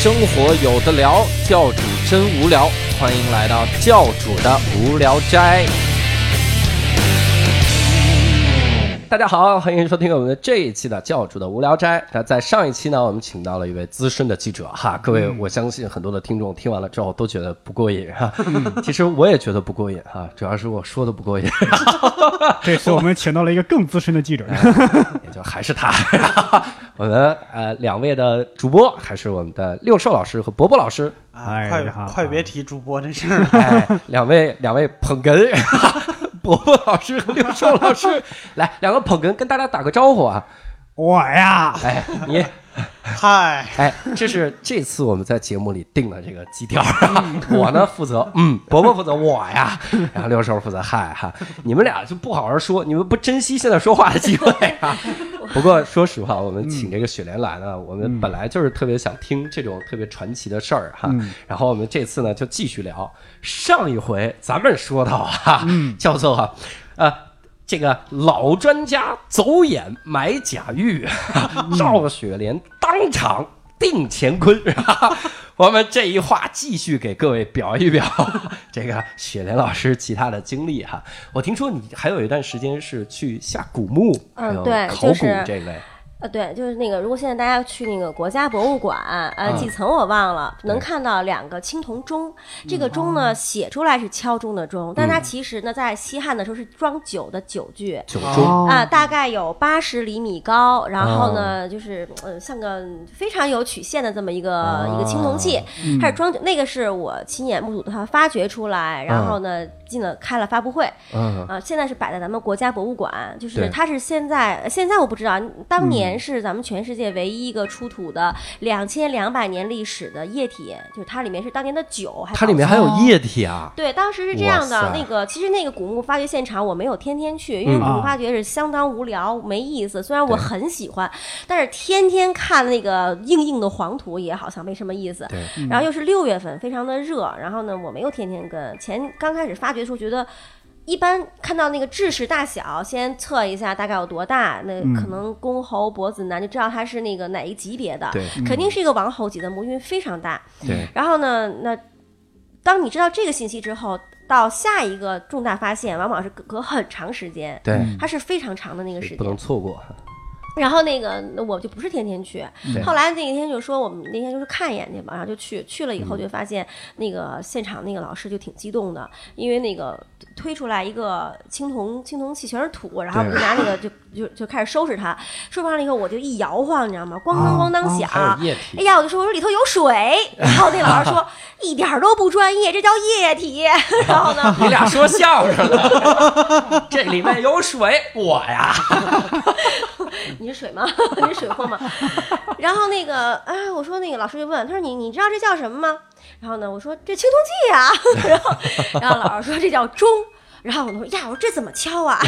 生活有的聊，教主真无聊，欢迎来到教主的无聊斋。大家好，欢迎收听我们的这一期的教主的无聊斋。那在上一期呢，我们请到了一位资深的记者哈，各位，我相信很多的听众听完了之后都觉得不过瘾哈。其实我也觉得不过瘾哈，主要是我说的不过瘾。这次我们请到了一个更资深的记者，也就还是他。我们呃两位的主播还是我们的六兽老师和伯伯老师。哎快快别提主播这事儿了。哎，两位两位捧哏，伯伯老师和刘硕老师，来两个捧哏跟大家打个招呼啊！我呀，哎，你 嗨，哎，这是这次我们在节目里定的这个基调啊。我呢负责嗯，伯伯负责我呀，然后六兽负责嗨哈。你们俩就不好好说，你们不珍惜现在说话的机会啊。不过说实话，我们请这个雪莲来呢，我们本来就是特别想听这种特别传奇的事儿哈。然后我们这次呢就继续聊上一回咱们说到哈，叫做哈呃。这个老专家走眼买假玉，赵雪莲当场定乾坤。我们这一话继续给各位表一表 这个雪莲老师其他的经历哈。我听说你还有一段时间是去下古墓，嗯对考古就是这类。呃，对，就是那个，如果现在大家去那个国家博物馆，呃，嗯几层我忘了，能看到两个青铜钟。这个钟嗯呢，写出来是敲钟的钟，但它其实呢，在西汉的时候是装酒的酒具。九中哦啊、大概有八十厘米高，然后呢，哦就是呃，像个非常有曲线的这么一个、哦一个青铜器，嗯它是装酒，那个是我亲眼目睹它发掘出来，然后呢，进了开了发布会，嗯啊，现在是摆在咱们国家博物馆，就是它是现在现在我不知道，当年是咱们全世界唯一一个出土的两千两百年历史的液体，就是它里面是当年的酒，还它里面还有液体啊！对，当时是这样。的那个其实那个古墓发掘现场我没有天天去，因为嗯古墓啊发掘是相当无聊没意思。虽然我很喜欢，但是天天看那个硬硬的黄土也好像没什么意思。对，然后又是六月份，非常的热，然后呢，我没有天天跟。前刚开始发掘的时候，觉得一般看到那个智齿大小，先测一下大概有多大，那嗯可能公侯伯子男就知道他是那个哪一级别的，对肯定是一个王侯级的母，因为非常大。对，然后呢，那当你知道这个信息之后，到下一个重大发现，往往是隔隔很长时间。对，它是非常长的那个时间不能，错过。然后那个那我就不是天天去，后来那一天就说我们那天就是看一眼去吧，然后就去，去了以后嗯就发现那个现场那个老师就挺激动的，因为那个推出来一个青铜青铜器全是土，然后我们就拿那个 就就就开始收拾它，收拾完了以后我就一摇晃，你知道吗？咣当咣当响，液体。哎，呀，我就说我说里头有水，然后那老师说一点儿都不专业，这叫液体。然后呢，你俩说相声呢，这里面有水，我呀，你你是水吗？你是水货吗？然后那个，哎，我说那个老师就问，他说你你知道这叫什么吗？然后呢，我说这青铜器呀、然后然后老师说这叫钟。然后我说呀，我说这怎么敲啊？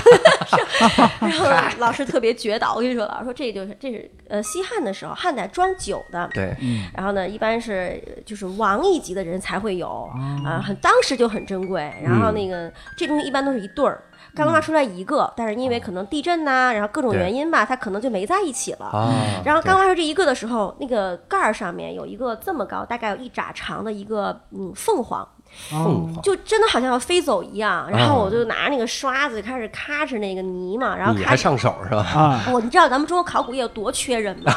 然后老师特别绝导，我跟你说，老师说这就是这是呃西汉的时候，汉代装酒的，对，然后呢，一般是呃就是王一级的人才会有啊，很当时就很珍贵。然后那个这东西一般都是一对儿，刚挖出来一个，但是因为可能地震呐、然后各种原因吧，它可能就没在一起了。啊，然后刚挖出这一个的时候，那个盖儿上面有一个这么高，大概有一拃长的一个嗯凤凰，凤凰，就真的好像要飞走一样。然后我就拿那个刷子开始咔哧那个泥嘛，然后咔哧。你还上手是吧？啊，我你知道咱们中国考古业有多缺人吗？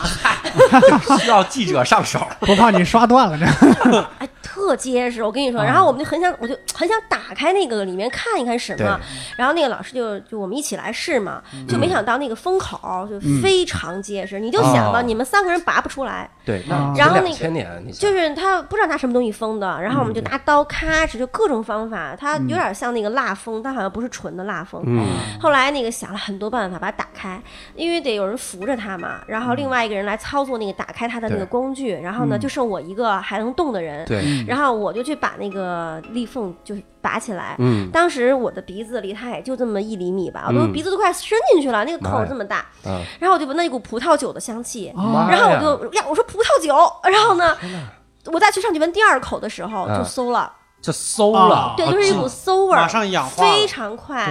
需要记者上手。不怕你刷断了这。哎，特结实，我跟你说。啊然后我们就很想，我就很想打开那个里面看一看什么。然后那个老师就就我们一起来试嘛，就没想到那个封口就非常结实。你就想吧，哦你们三个人拔不出来，对，然后那个千年，就是他不知道拿什么东西封的。然后我们就拿刀咔哧，就各种方法。它有点像那个蜡封，但好像不是纯的蜡封。嗯，后来那个想了很多办法把它打开，因为得有人扶着它嘛，然后另外一个人来操作那个打开它的那个工具，然后呢就剩我一个还能动的人，对，然后我就去把那个立缝就是拔起来。嗯。当时我的鼻子离它也就这么一厘米吧，我都嗯鼻子都快伸进去了，那个口这么大，啊，然后我就闻到一股葡萄酒的香气，然后我就呀，我说葡萄酒，然后呢，我再去上去闻第二口的时候嗯就馊了。就馊了啊。对，就是一股馊味儿，马上氧化非常快。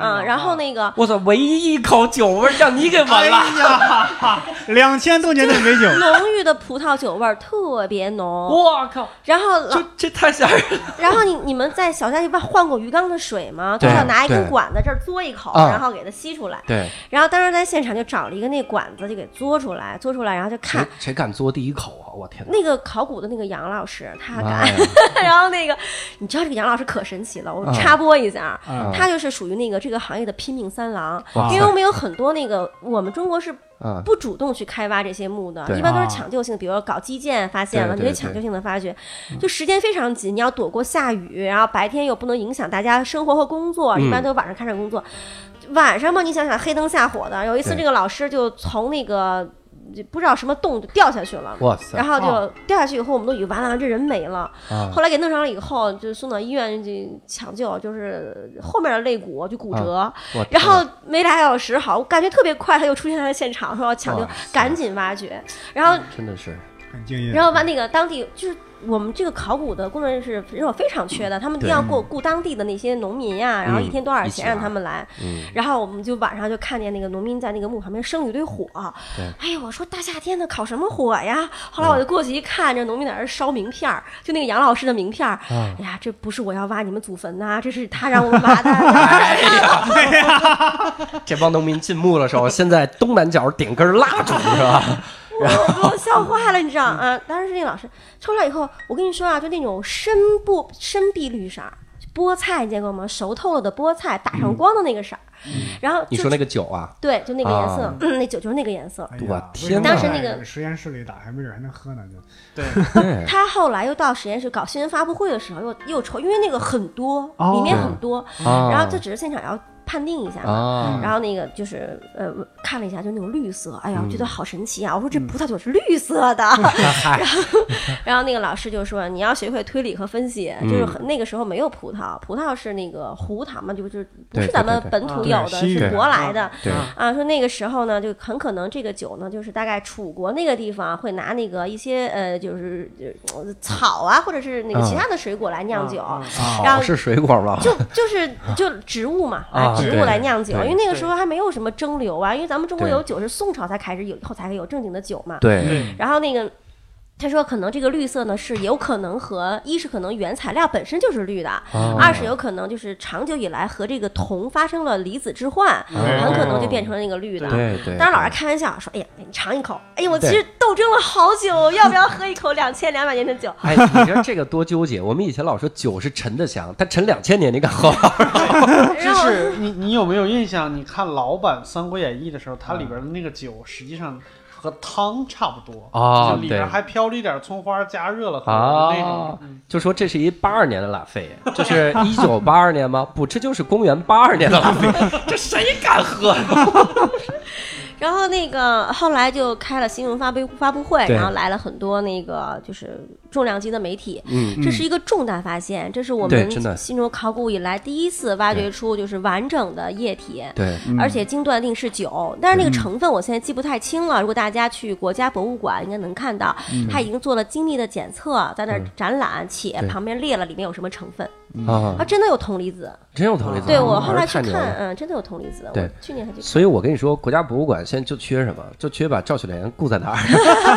嗯，然后那个我操，唯一一口酒味儿让你给闻了。哎呀，两千多年的美酒，浓郁的葡萄酒味儿特别浓。我靠，然后老这这太吓人了。然后你你们在小家里边换过鱼缸的水吗？就对是要拿一根管子这儿嘬一口，啊然后给它吸出来。对，然后当时在现场就找了一个那管子，就给嘬出来，嘬出来，然后就看谁谁敢嘬第一口啊？我天哪！那个考古的那个杨老师，他敢。然后那个，你知道这个杨老师可神奇了，我啊。插播一下，啊他就是属于那个这个行业的拼命三郎，哇因为我们有很多那个我们中国是啊，不主动去开挖这些墓的，一般都是啊。抢救性，比如说搞基建发现了，你得抢救性的发掘，就时间非常紧，你要躲过下雨，然后白天又不能影响大家生活和工作，嗯一般都晚上开展工作。晚上嘛，你想想黑灯瞎火的，有一次这个老师就从那个就不知道什么洞就掉下去了。哇塞然后就哦掉下去以后，我们都以为完了，这人没了。啊！后来给弄上了以后，就送到医院去抢救，就是后面的肋骨就骨折。然后没俩小时好，我感觉特别快，他又出现在现场，说要抢救赶紧挖掘。然后，真的是很敬业。然后把那个当地就是我们这个考古的工作人员是人手非常缺的，他们一定要雇雇当地的那些农民呀，然后一天多少钱让他们来。嗯，然后我们就晚上就看见那个农民在那个墓旁边生了一堆火。对哎呀，我说大夏天的烤什么火呀？后来我就过去一看，这农民在那儿烧名片儿，就那个杨老师的名片儿。啊哎呀，这不是我要挖你们祖坟呐、这是他让我挖的。这帮农民进墓的时候，先在东南角点根蜡烛是吧？我给我笑坏了，你知道啊？当时那个老师抽出来以后，我跟你说啊，就那种深不深碧绿色儿，菠菜你见过吗？熟透了的菠菜打上光的那个色儿，然后你说那个酒啊？对，就那个颜色啊，那酒就是那个颜色。哎我呀，天当时那个？实验室里打，还没准还能喝呢，就。对，他后来又到实验室搞新闻发布会的时候，又又抽，因为那个很多，哦。里面很多，啊。然后这只是现场要判定一下嘛。啊，然后那个就是呃看了一下，就那种绿色，哎呀，嗯我觉得好神奇啊！我说这葡萄酒是绿色的，然后，然后那个老师就说你要学会推理和分析，嗯就是很那个时候没有葡萄，葡萄是那个胡桃嘛，就就是不是咱们本土有的，是舶来的。对啊，说那个时候呢，就很可能这个酒呢，就是大概楚国那个地方会拿那个一些呃，就是呃草啊，或者是那个其他的水果来酿酒，嗯然后是水果吗？就就是就植物嘛，啊植物来酿酒，因为那个时候还没有什么蒸馏啊，因为咱们中国有酒是宋朝才开始有，以后才有正经的酒嘛。对，然后那个。他说：“可能这个绿色呢，是有可能和一是可能原材料本身就是绿的，哦二是有可能就是长久以来和这个铜发生了离子置换，很可能就变成了那个绿的。对对。当然，老师开玩笑说：‘哎呀，你尝一口。’哎呀，我其实斗争了好久，要不要喝一口两千两百年的酒？哎，你说这个多纠结。我们以前老说酒是陈的香，但陈两千年，你敢喝吗？就然后是你你有没有印象？你看老版《三国演义》的时候，它里边的那个酒实际上和汤差不多啊就里边还飘着一点葱花，加热了喝啊的那种。嗯就说这是一八二年的拉菲，这是一九八二年吗？不，这就是公元八二年的拉菲，这谁敢喝？然后那个后来就开了新闻发布发布会，然后来了很多那个就是重量级的媒体。嗯，这是一个重大发现，这是我们新中国考古以来第一次挖掘出就是完整的液体。对，而且经断定是酒，但是那个成分我现在记不太清了。如果大家去国家博物馆，应该能看到，它已经做了精密的检测，在那儿展览，且旁边列了里面有什么成分。啊啊，，真的有铜离子。真有铜离子。对我啊后来去看，嗯，真的有铜离子。对我去年还去。所以我跟你说，国家博物馆现在就缺什么？就缺把赵雪莲雇在那儿，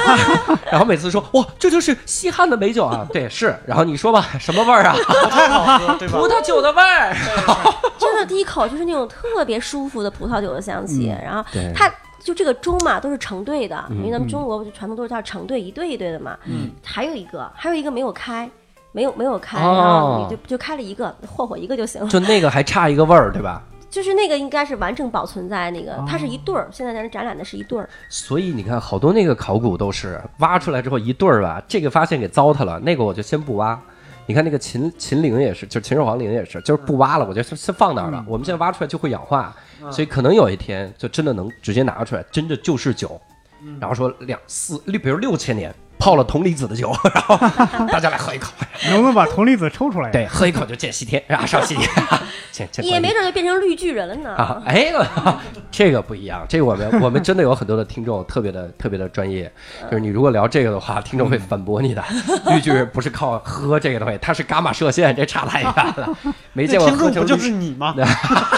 然后每次说哇，这就是西汉的美酒啊，对，是。然后你说吧，什么味儿啊？不太好喝，对吧？葡萄酒的味儿。真的第一口就是那种特别舒服的葡萄酒的香气，然后它就这个盅嘛都是成对的，嗯因为咱们中国不就传统都是叫成对一对一对的嘛。嗯，还有一个，还有一个没有开，没有没有开，哦然后你就就开了一个，霍霍一个就行了。就那个还差一个味儿，对吧？就是那个应该是完整保存在那个，它是一对哦儿，现在咱展览的是一对儿。所以你看，好多那个考古都是挖出来之后一对儿吧，这个发现给糟蹋了，那个我就先不挖。你看那个秦秦陵也是，就是秦始皇陵也是，就是不挖了，我就先放那儿了。我们现在挖出来就会氧化，所以可能有一天就真的能直接拿出来，真的就是酒。然后说两四六，比如六千年，泡了铜离子的酒，然后 大家来喝一口，能不能把铜离子抽出来？对，喝一口就见西天，然后上西天，见见也没准就变成绿巨人了呢。啊，哎，这个不一样，这个我们我们真的有很多的听众特别的特别的专业，就是你如果聊这个的话，听众会反驳你的。绿巨人不是靠喝这个东西，它是伽马射线，这差太远了，没见过听众不就是你吗？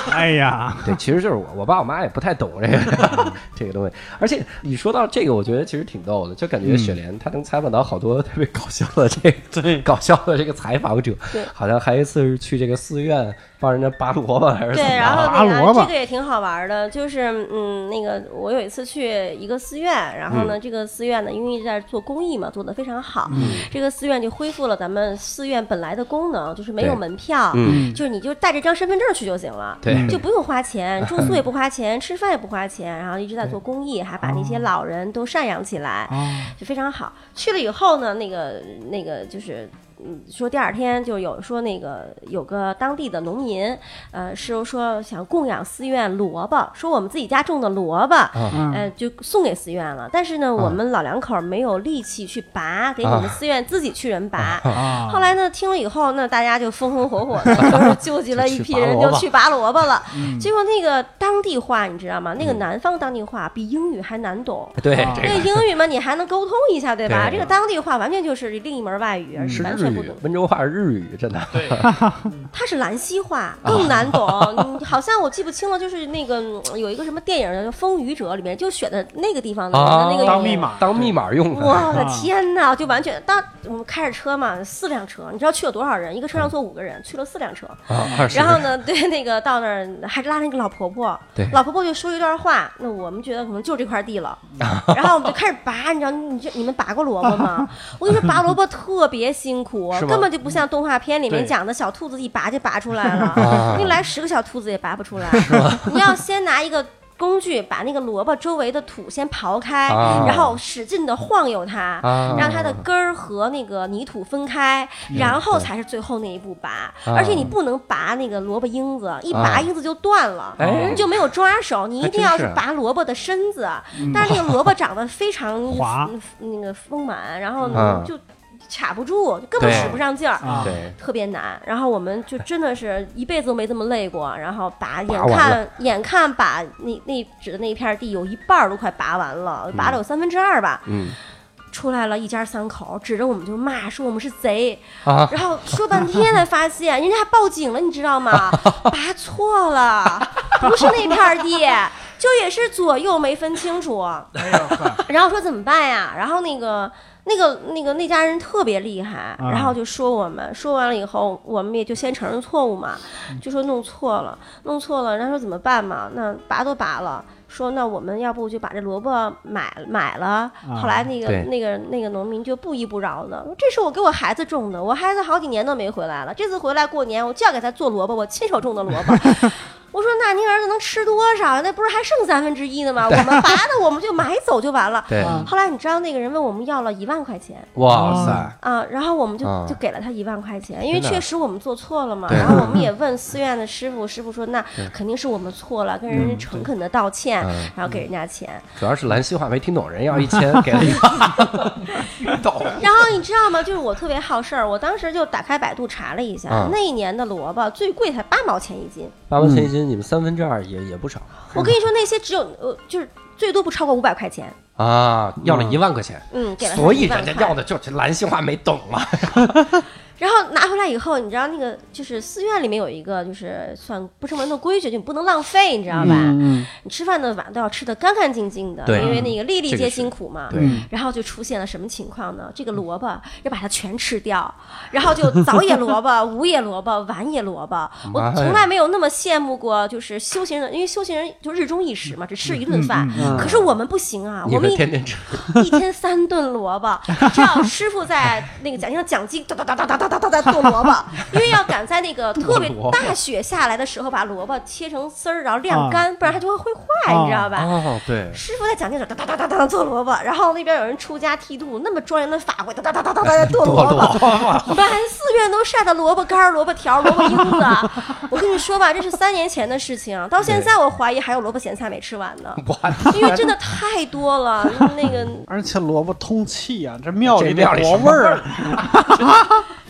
哎呀，对，其实就是我，我爸我妈也不太懂这个这个东西。而且你说到这个，我觉得其实挺逗的，就感觉雪莲她能采访到好多特别搞笑的这个 对，搞笑的这个采访者，好像还有一次是去这个寺院帮人家拔萝卜还是怎么对，然后那拔萝卜个这个也挺好玩的，就是嗯，那个我有一次去一个寺院，然后呢，这个寺院呢，因为一直在做公益嘛，做得非常好，这个寺院就恢复了咱们寺院本来的功能，就是没有门票，嗯就是你就带着张身份证去就行了。对就不用花钱，住宿也不花钱，吃饭也不花钱，然后一直在做公益，还把那些老人都赡养起来，啊，就非常好。去了以后呢，那个那个就是。嗯，说第二天就有说那个有个当地的农民，呃，是说想供养寺院萝卜，说我们自己家种的萝卜，嗯呃，就送给寺院了。但是呢，我们老两口没有力气去拔，给你们寺院自己去人拔。啊后来呢，听了以后，那大家就风风火火的，就是纠集了一批人，就去拔萝卜了。结果那个当地话你知道吗？那个南方当地话比英语还难懂。对啊那这个英语嘛，你还能沟通一下，对吧？对这个当地话完全就是另一门外语，是完全温州话是日语，真的。对，它是兰溪话，更难懂。嗯好像我记不清了，就是那个嗯有一个什么电影叫《风雨者》，里面就选的那个地方的那个当密码当密码用。我的天呐，就完全当我们开着车嘛，四辆车，你知道去了多少人？一个车上坐五个人，去了四辆车。然后呢，对那个到那儿还拉着一个老婆婆，对老婆婆就说一段话，那我们觉得可能就这块地了，然后我们就开始拔，你知道，你这你们拔过萝卜吗？我跟你说，拔萝卜特别辛苦根本就不像动画片里面讲的小兔子一拔就拔出来啊。了，你来十个小兔子也拔不出来，你要先拿一个。工具把那个萝卜周围的土先刨开，啊。然后使劲的晃悠它，啊。让它的根儿和那个泥土分开，然后才是最后那一步拔。啊。而且你不能拔那个萝卜缨子，一拔缨子就断了，哎。你就没有抓手。你一定要是拔萝卜的身子，但是那个萝卜长得非常 滑。那个丰满，然后嗯呢就卡不住，就根本使不上劲儿。特别难，然后我们就真的是一辈子都没这么累过，然后拔眼看眼看把那那指的那一片地有一半都快拔完了，拔了有三分之二吧，嗯出来了一家三口，指着我们就骂，说我们是贼，啊，然后说半天才发现，人家还报警了，你知道吗？拔错了，不是那片地，就也是左右没分清楚。哎呦，然后说怎么办呀？然后那个。那个、那个、那家人特别厉害，啊然后就说我们，说完了以后，我们也就先承认错误嘛，就说弄错了，弄错了，然后说怎么办嘛？那拔都拔了，说那我们要不就把这萝卜买买了。后来那个、对那个那个农民就不依不饶的，这是我给我孩子种的，我孩子好几年都没回来了，这次回来过年，我就要给他做萝卜，我亲手种的萝卜。我说那您儿子能吃多少？那不是还剩三分之一呢吗？我们拔的我们就买走就完了。对，后来你知道那个人问我们要了一万块钱哇塞，啊，然后我们就啊就给了他一万块钱，因为确实我们做错了嘛。对然后我们也 问寺院的师傅，师傅说那肯定是我们错了，跟人家诚恳的道歉嗯，然后给人家钱。主要是兰溪话没听懂，人要一千 给了一万，懂。然后你知道吗？就是我特别好事儿，我当时就打开百度查了一下啊，那一年的萝卜最贵才八毛钱一斤。八毛钱一斤，你们三分之二也也不少我跟你说，那些只有呃，就是最多不超过五百块钱。啊，要了一万块钱，嗯，给了所以1万块人家要的就是男性化没懂嘛。然后拿回来以后，你知道那个就是寺院里面有一个就是算不成文的规矩，就你不能浪费，你知道吧？嗯你吃饭的碗都要吃的干干净净的，对因为那个粒粒皆辛苦嘛。然后就出现了什么情况呢？这个萝卜要把它全吃掉，然后就早野萝卜、午野萝卜、晚野萝卜。我从来没有那么羡慕过，就是修行人，因为修行人就日中一食嘛，只吃一顿饭。嗯可是我们不行啊，你我们一天天吃，一天三顿萝卜，只要师傅在那个讲像讲经，哒哒哒哒哒哒哒哒哒剁萝卜，因为要赶在那个特别大雪下来的时候把萝卜切成丝儿，然后晾干，不然它就会会坏，你知道吧？哦，对，师傅在讲解时哒哒哒哒哒做萝卜，然后那边有人出家剃度，那么庄严的法会哒哒哒哒哒哒剁萝卜，满寺院都晒的萝卜干、萝卜条、萝卜缨子。我跟你说吧，这是三年前的事情，到现在我怀疑还有萝卜咸菜没吃完呢，因为真的太多了。那个而且萝卜通气啊，这庙里这庙里活什么味儿，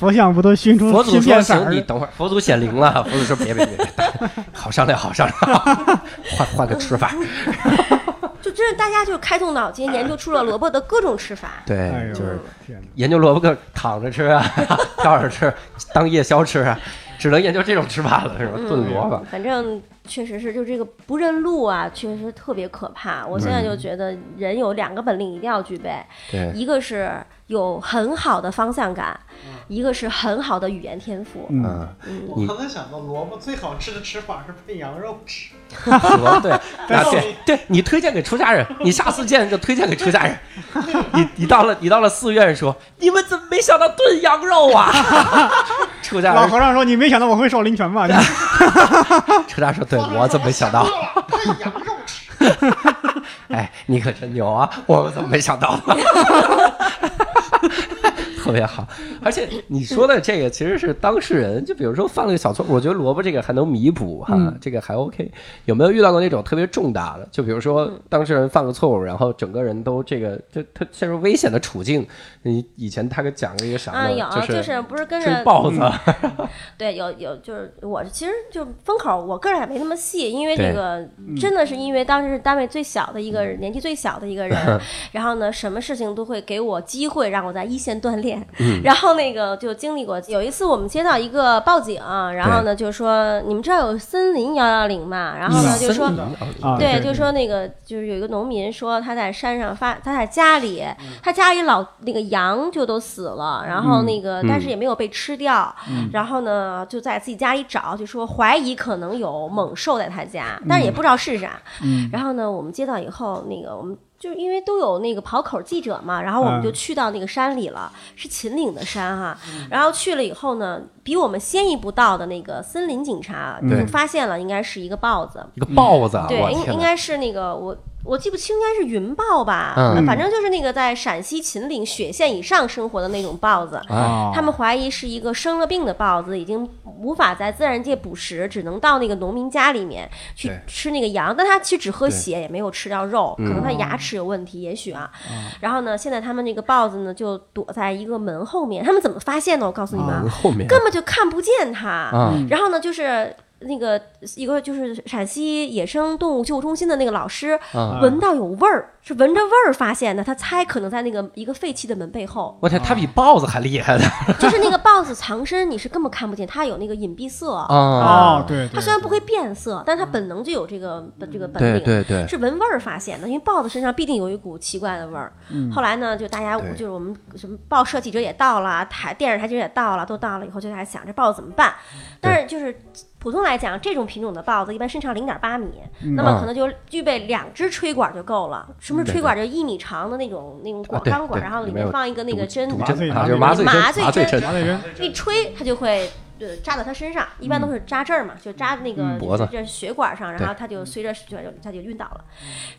佛像不都熏出佛祖说行，你？等会儿，佛祖显灵了。佛祖说别别别，别好商量好商量，换换个吃法。就真是大家就开动脑筋研究出了萝卜的各种吃法。哎对，就是！研究萝卜个躺着吃啊，跳着吃，当夜宵吃啊，只能研究这种吃法了，是吧？炖萝卜。反正确实是，就这个不认路啊，确实特别可怕。我现在就觉得人有两个本领一定要具备，对，一个是有很好的方向感，一个是很好的语言天赋。嗯，嗯，我刚才想到萝卜最好吃的吃法是配羊肉吃，萝对，啊对对，你推荐给出家人，你下次见就推荐给出家人。你你到了你到了寺院说，你们怎么没想到炖羊肉啊？出家人老和尚说：“你没想到我会少林拳吧？”出家人说，对我怎么没想到？配羊肉吃。哎，你可真牛啊！我怎么没想到呢？特别好，而且你说的这个其实是当事人，就比如说犯了个小错，我觉得萝卜这个还能弥补哈，嗯这个还 OK。有没有遇到过那种特别重大的？就比如说当事人犯个错误，然后整个人都这个就他陷入危险的处境。你以前他给讲了一个啥？啊，有就就是不是跟追着豹子，对，有有就是我其实就风口，我个人还没那么细，因为这个真的是因为当时是单位最小的一个人，年纪最小的一个人，然后呢，什么事情都会给我机会让我在一线锻炼，然后那个就经历过有一次我们接到一个报警，然后呢就说你们知道有森林幺幺零嘛？然后呢就说。对就说那个就是有一个农民说他在山上发，他在家里，他家里老那个羊就都死了，然后那个但是也没有被吃掉，然后呢就在自己家里找，就说怀疑可能有猛兽在他家，但是也不知道是啥。然后呢，我们接到以后，那个我们。就是因为都有那个跑口记者嘛，然后我们就嗯去到那个山里了，是秦岭的山哈。然后去了以后呢，比我们先一步到的那个森林警察对就发现了，应该是一个豹子。一个豹子，对！应应该是那个我我记不清，应该是云豹吧，嗯反正就是那个在陕西秦岭雪线以上生活的那种豹子。啊，他们怀疑是一个生了病的豹子，已经无法在自然界捕食，只能到那个农民家里面去对吃那个羊，但它其实只喝血，也没有吃到肉，可能他嗯牙齿有问题，也许啊。然后呢，现在他们那个豹子呢就躲在一个门后面，他们怎么发现的？我告诉你们啊，后面根本就看不见它。啊，然后呢，就是那个一个就是陕西野生动物救护中心的那个老师，啊闻到有味儿，是闻着味儿发现的。他猜可能在那个一个废弃的门背后，我天，他比豹子还厉害的 就是那个豹子藏身，你是根本看不见，它有那个隐蔽色。啊！哦，对，对它虽然不会变色，但它本能就有这个本这个本领。对对，是闻味儿发现的，因为豹子身上必定有一股奇怪的味儿。后来呢，就大家就是我们什么报社记者也到了，台电视台记者也到了，都到了以后就在想这豹子怎么办。但是就是普通来讲，这种品种的豹子一般身长零点八米，那么可能就具备两只吹管就够了。什么是吹管？就一米长的那种那种管钢管，然后里里面放一个那个针，毒麻醉针一吹它就会呃扎到它身上，一般都是扎这儿嘛，就扎那个嗯脖子这血管上，然后它就随着就它就晕倒了。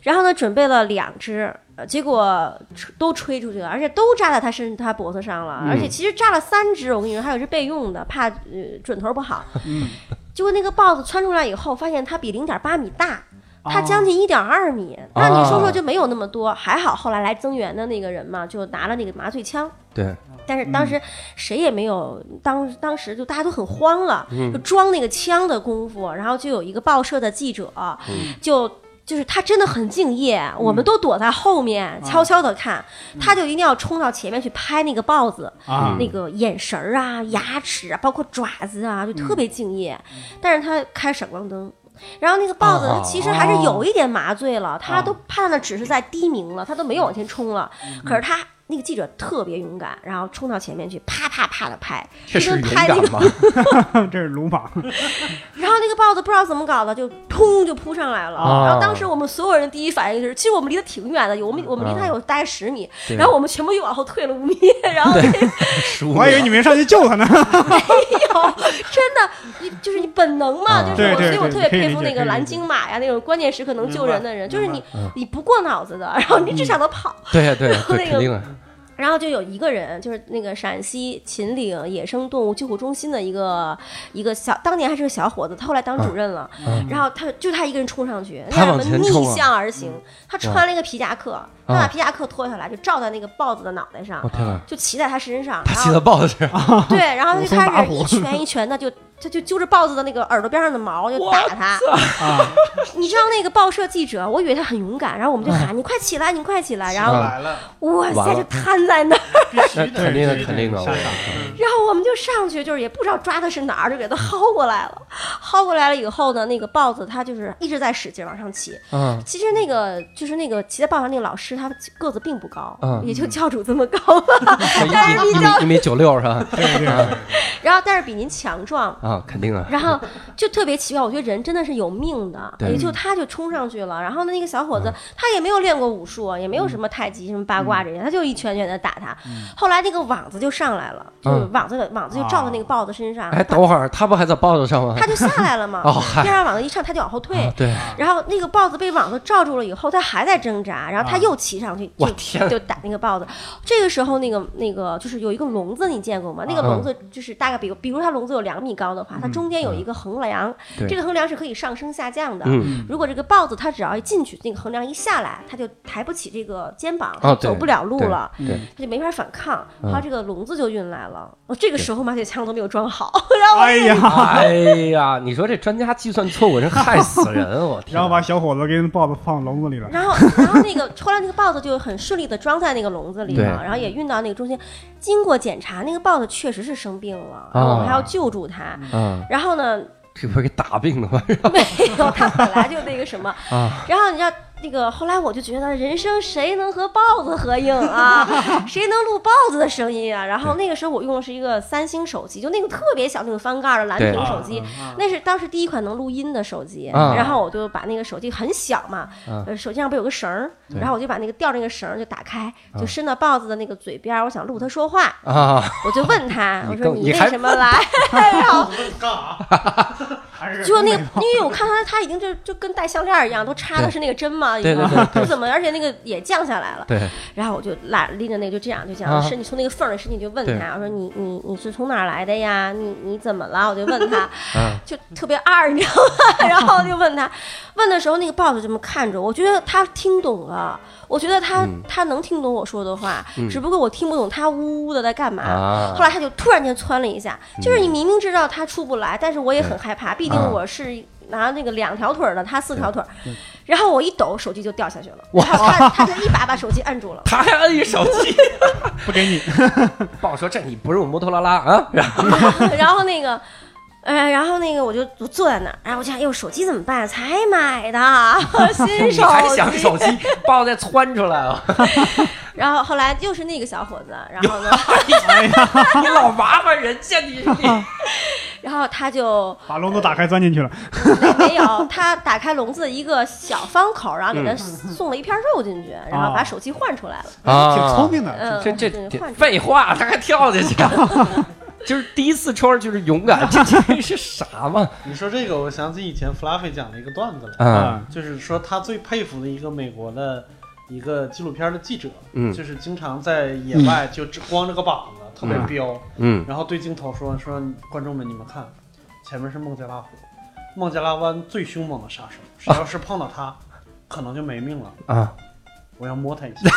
然后呢，准备了两只，呃结果都吹出去了，而且都扎在它身它脖子上了，嗯而且其实扎了三只，我跟你说，还有一只备用的，怕呃准头不好。嗯结果那个豹子窜出来以后，发现它比零点八米大。它哦将近一点二米，那你说哦说就没有那么多，还好后来来增援的那个人嘛，就拿了那个麻醉枪，对，但是当时谁也没有，当当时就大家都很慌了，嗯。就装那个枪的功夫，然后就有一个报社的记者，就就是他真的很敬业，我们都躲在后面悄悄的看，他就一定要冲到前面去拍那个豹子，啊那个眼神儿啊、牙齿啊，包括爪子啊，就特别敬业。但是他开闪光灯。然后那个豹子哦它其实还是有一点麻醉了，它都判的只是在低鸣了，它都没有往前冲了。可是它那个记者特别勇敢，然后冲到前面去，啪啪啪的拍，这是勇就跟拍那敢个吗？这是鲁莽，然后那个豹子不知道怎么搞的，就通就扑上来了。啊然后当时我们所有人第一反应就是，其实我们离得挺远的，有我们我们离他有大概十米，对然后我们全部又往后退了五米，然后我还以为你们上去救他呢。没有，真的，你就是你本能嘛，啊就是我，所以我特别佩服那个蓝鲸马呀，那种关键时刻能救人的人，就是你嗯你不过脑子的，然后你只想着跑。对呀对呀对，那个肯定啊。然后就有一个人，就是那个陕西秦岭野生动物救护中心的一个一个小，当年还是个小伙子，他后来当主任了。然后他就他一个人冲上去，他让我们逆向而行。他穿了一个皮夹克，他把皮夹克脱下来，就罩在那个豹子的脑袋上！就骑在他身上。他骑然后的豹子上 对，然后他 就开始一拳一拳的就。他就揪着豹子的那个耳朵边上的毛就打他，啊，你知道那个报社记者，我以为他很勇敢，然后我们就喊你快起来，你快起来，然后完了哇塞就瘫在那儿，肯定的肯定的。然后我们就上去，就是也不知道抓的是哪儿，就给他薅过来了。薅过来了以后呢，那个豹子它就是一直在使劲往上骑。嗯其实那个就是那个骑在豹上那个老师，他个子并不高，嗯也就教主这么高吧。一米一米一米九六是吧？对对对，然后但是比您强壮。啊，肯定啊。然后就特别奇怪，我觉得人真的是有命的，对也就他就冲上去了。然后呢，那个小伙子他也没有练过武术，也没有什么太极、什么八卦这些，他就一拳拳的打他。后来那个网子就上来了，就是嗯网子网子就罩在那个豹子身上，哎，等会儿他不还在豹子上吗？他就下来了嘛。哦嗨第二网子一上，他就往后退啊。对，然后那个豹子被网子罩住了以后，他还在挣扎，然后他又骑上去，就就打那个豹子。这个时候，那个那个就是有一个笼子，你见过吗？那个笼子就是大概比如比如它笼子有两米高的话，它中间有一个横梁，这个横梁是可以上升下降的。嗯如果这个豹子它只要一进去，那个横梁一下来，它就抬不起这个肩膀，走不了路了。对，它就没法反抗，嗯然后这个笼子就运来了。哦，这个时候马铁枪都没有装好，然后哎呀，哎呀，你说这专家计算错误，真害死人！我天！然后把小伙子跟豹子放笼子里了。然后，然后那个后来那个豹子就很顺利的装在那个笼子里对了，然后也运到那个中心。经过检查，那个豹子确实是生病了，然后我们还要救助它。嗯，然后呢，这不是给打病了吗？没有，它本来就那个什么。啊，然后你知道那个后来我就觉得人生谁能和豹子合影啊？谁能录豹子的声音啊？然后那个时候我用的是一个三星手机，就那个特别小那种翻盖的蓝屏手机。那是当时第一款能录音的手机，啊然后我就把那个手机很小嘛，啊呃，手机上不有个绳儿，然后我就把那个吊着那个绳儿就打开，就伸到豹子的那个嘴边，我想录他说话，啊，我就问他，我说你为什么来？然后干啥？就那个，因为我看他他已经就就跟戴项链一样，都插的是那个针嘛，已经不怎么，而且那个也降下来了。对，然后我就拉拎着那个就这样就这啊样伸，你从那个缝儿里伸进去就问他，我说你你你是从哪儿来的呀？你你怎么了？我就问他，啊，就特别二，你知道吗？然后就问他，问的时候那个豹子这么看着我，我觉得他听懂了，我觉得他、嗯他能听懂我说的话，嗯只不过我听不懂他呜呜的在干嘛。啊后来他就突然间窜了一下，就是你明明知道他出不来，但是我也很害怕，毕竟啊我是拿那个两条腿的，他四条腿儿，然后我一抖，手机就掉下去了，哇然后他他就一把把手机摁住了。他还摁一手机。不给你，爸说：“这你不是我摩托罗拉啊？”然后然后那个。呃，然后那个我就我坐在那儿，然后我想，哎呦，手机怎么办？才买的，新你手还想机。手机，把我再窜出来了。然后后来又是那个小伙子，然后呢，哎呀，你 老麻烦人家，你你然后他就把笼子打开钻进去了。没没有，他打开笼子一个小方口，然后给他嗯送了一片肉进去，然后把手机换出来了。啊挺聪明的。嗯，这这这换出来废话，他还跳进去，就是第一次冲上去是勇敢，这这是啥嘛？你说这个，我想起以前 Fluffy 讲的一个段子嗯。来，啊，就是说他最佩服的一个美国的一个纪录片的记者，嗯。就是经常在野外就只光着个膀子，特别彪，嗯。然后对镜头说说观众们你们看，前面是孟加拉虎，孟加拉湾最凶猛的杀手，谁要是碰到它，可能就没命了。啊，我要摸他一下，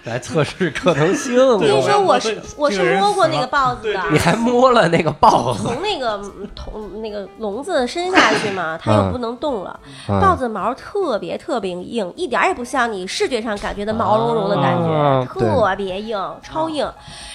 来测试可能性。我跟你说，我是我是摸过那个豹子的，你还摸了那个豹子，从那个嗯从那个笼子伸下去嘛，它又不能动了。嗯豹子毛特别特别硬，一点儿也不像你视觉上感觉的毛茸茸的感觉，特别硬，超硬。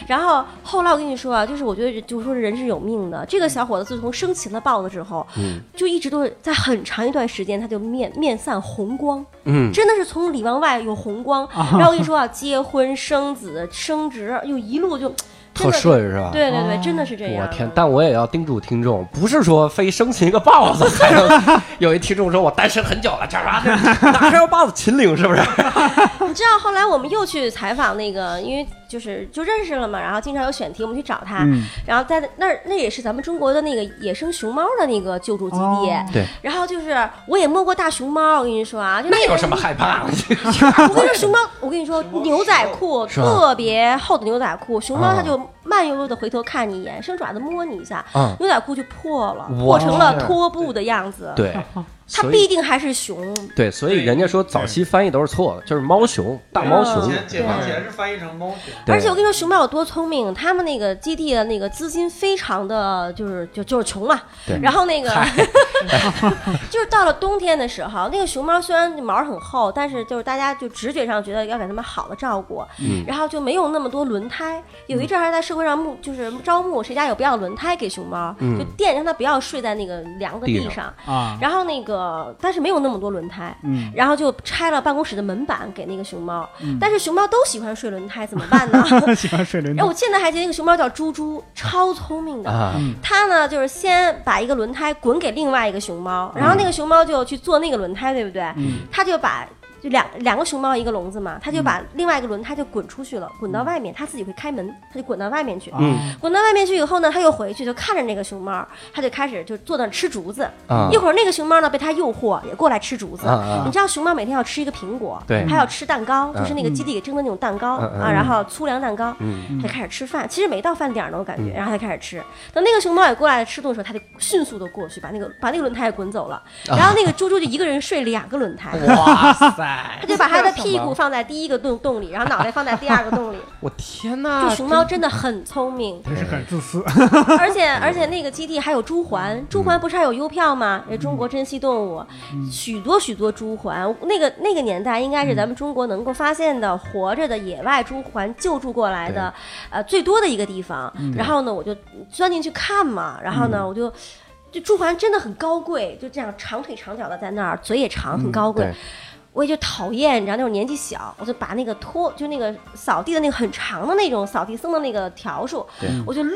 然后后来我跟你说啊，就是我觉得就是说人是有命的。这个小伙子自从生擒了豹子之后，嗯就一直都是在很长一段时间他就面面散红光，嗯，真的是从里往外有红光。然后我跟你说啊，结婚生子升职又一路就 特顺是吧？对对对，真的是这样。我天！但我也要叮嘱听众，不是说非生擒一个豹子才能。有一听众说我单身很久了，叫啥的，哪还有豹子秦岭是不是？你知道后来我们又去采访那个，因为就是就认识了嘛，然后经常有选题，我们去找他，嗯。然后在那儿那也是咱们中国的那个野生熊猫的那个救助基地。哦对，然后就是我也摸过大熊猫，我跟你说啊，那有什么害怕？我跟你说熊猫，我跟你说牛仔裤 特别厚的牛仔裤，熊猫啊它就慢悠悠的回头看你一眼，伸爪子摸你一下，嗯。牛仔裤就破了，破成了拖布的样子。，对，它必定还是熊。对，所以人家说早期翻译都是错的，就是猫熊、大猫熊嗯。解解放前是翻译成猫熊，对而且我跟你说，熊猫有多聪明，他们那个基地的那个资金非常的，就是就就是穷嘛。对然后那个 就是到了冬天的时候，那个熊猫虽然毛很厚，但是就是大家就直觉上觉得要给它们好的照顾，嗯然后就没有那么多轮胎。有一阵儿还在社会上募，就是招募谁家有不要轮胎给熊猫，嗯就垫让它不要睡在那个凉的地上地上。啊，然后那个，但是没有那么多轮胎，嗯。然后就拆了办公室的门板给那个熊猫，但是熊猫都喜欢睡轮胎，怎么办呢？喜欢睡轮哎，胎我现在还记得那个熊猫叫猪猪，超聪明的。啊，它呢，就是先把一个轮胎滚给另外一个熊猫，然后那个熊猫就去做那个轮胎，对不对？它就把就两两个熊猫一个笼子嘛，他就把另外一个轮胎就滚出去了，滚到外面，他自己会开门，他就滚到外面去。嗯滚到外面去以后呢，他又回去就看着那个熊猫，他就开始就坐那吃竹子。啊一会儿那个熊猫呢被他诱惑，也过来吃竹子。啊啊你知道熊猫每天要吃一个苹果，对还要吃蛋糕，嗯就是那个基地给蒸的那种蛋糕啊，然后粗粮蛋糕。嗯他就开始吃饭，其实没到饭点儿呢，我感觉，然后他开始吃。等那个熊猫也过来吃东西的时候，他就迅速的过去，把那个把那个轮胎也滚走了。然后那个猪猪就一个人睡两个轮胎，哇塞他！就把他的屁股放在第一个洞洞里，然后脑袋放在第二个洞里。我天哪！就熊猫真的很聪明，但是很自私。而且 而且那个基地还有猪环，猪环不是还有邮票吗？也中国珍稀动物，许多许多猪环。那个那个年代应该是咱们中国能够发现的活着的野外猪环救助过来的，呃最多的一个地方。然后呢，我就钻进去看嘛，然后呢，我就。就猪环真的很高贵，就这样长腿长脚的在那儿，嘴也长，很高贵。对我也就讨厌，你知道那种年纪小，我就把那个拖，就那个扫地的那个很长的那种扫地僧的那个笤帚，我就抡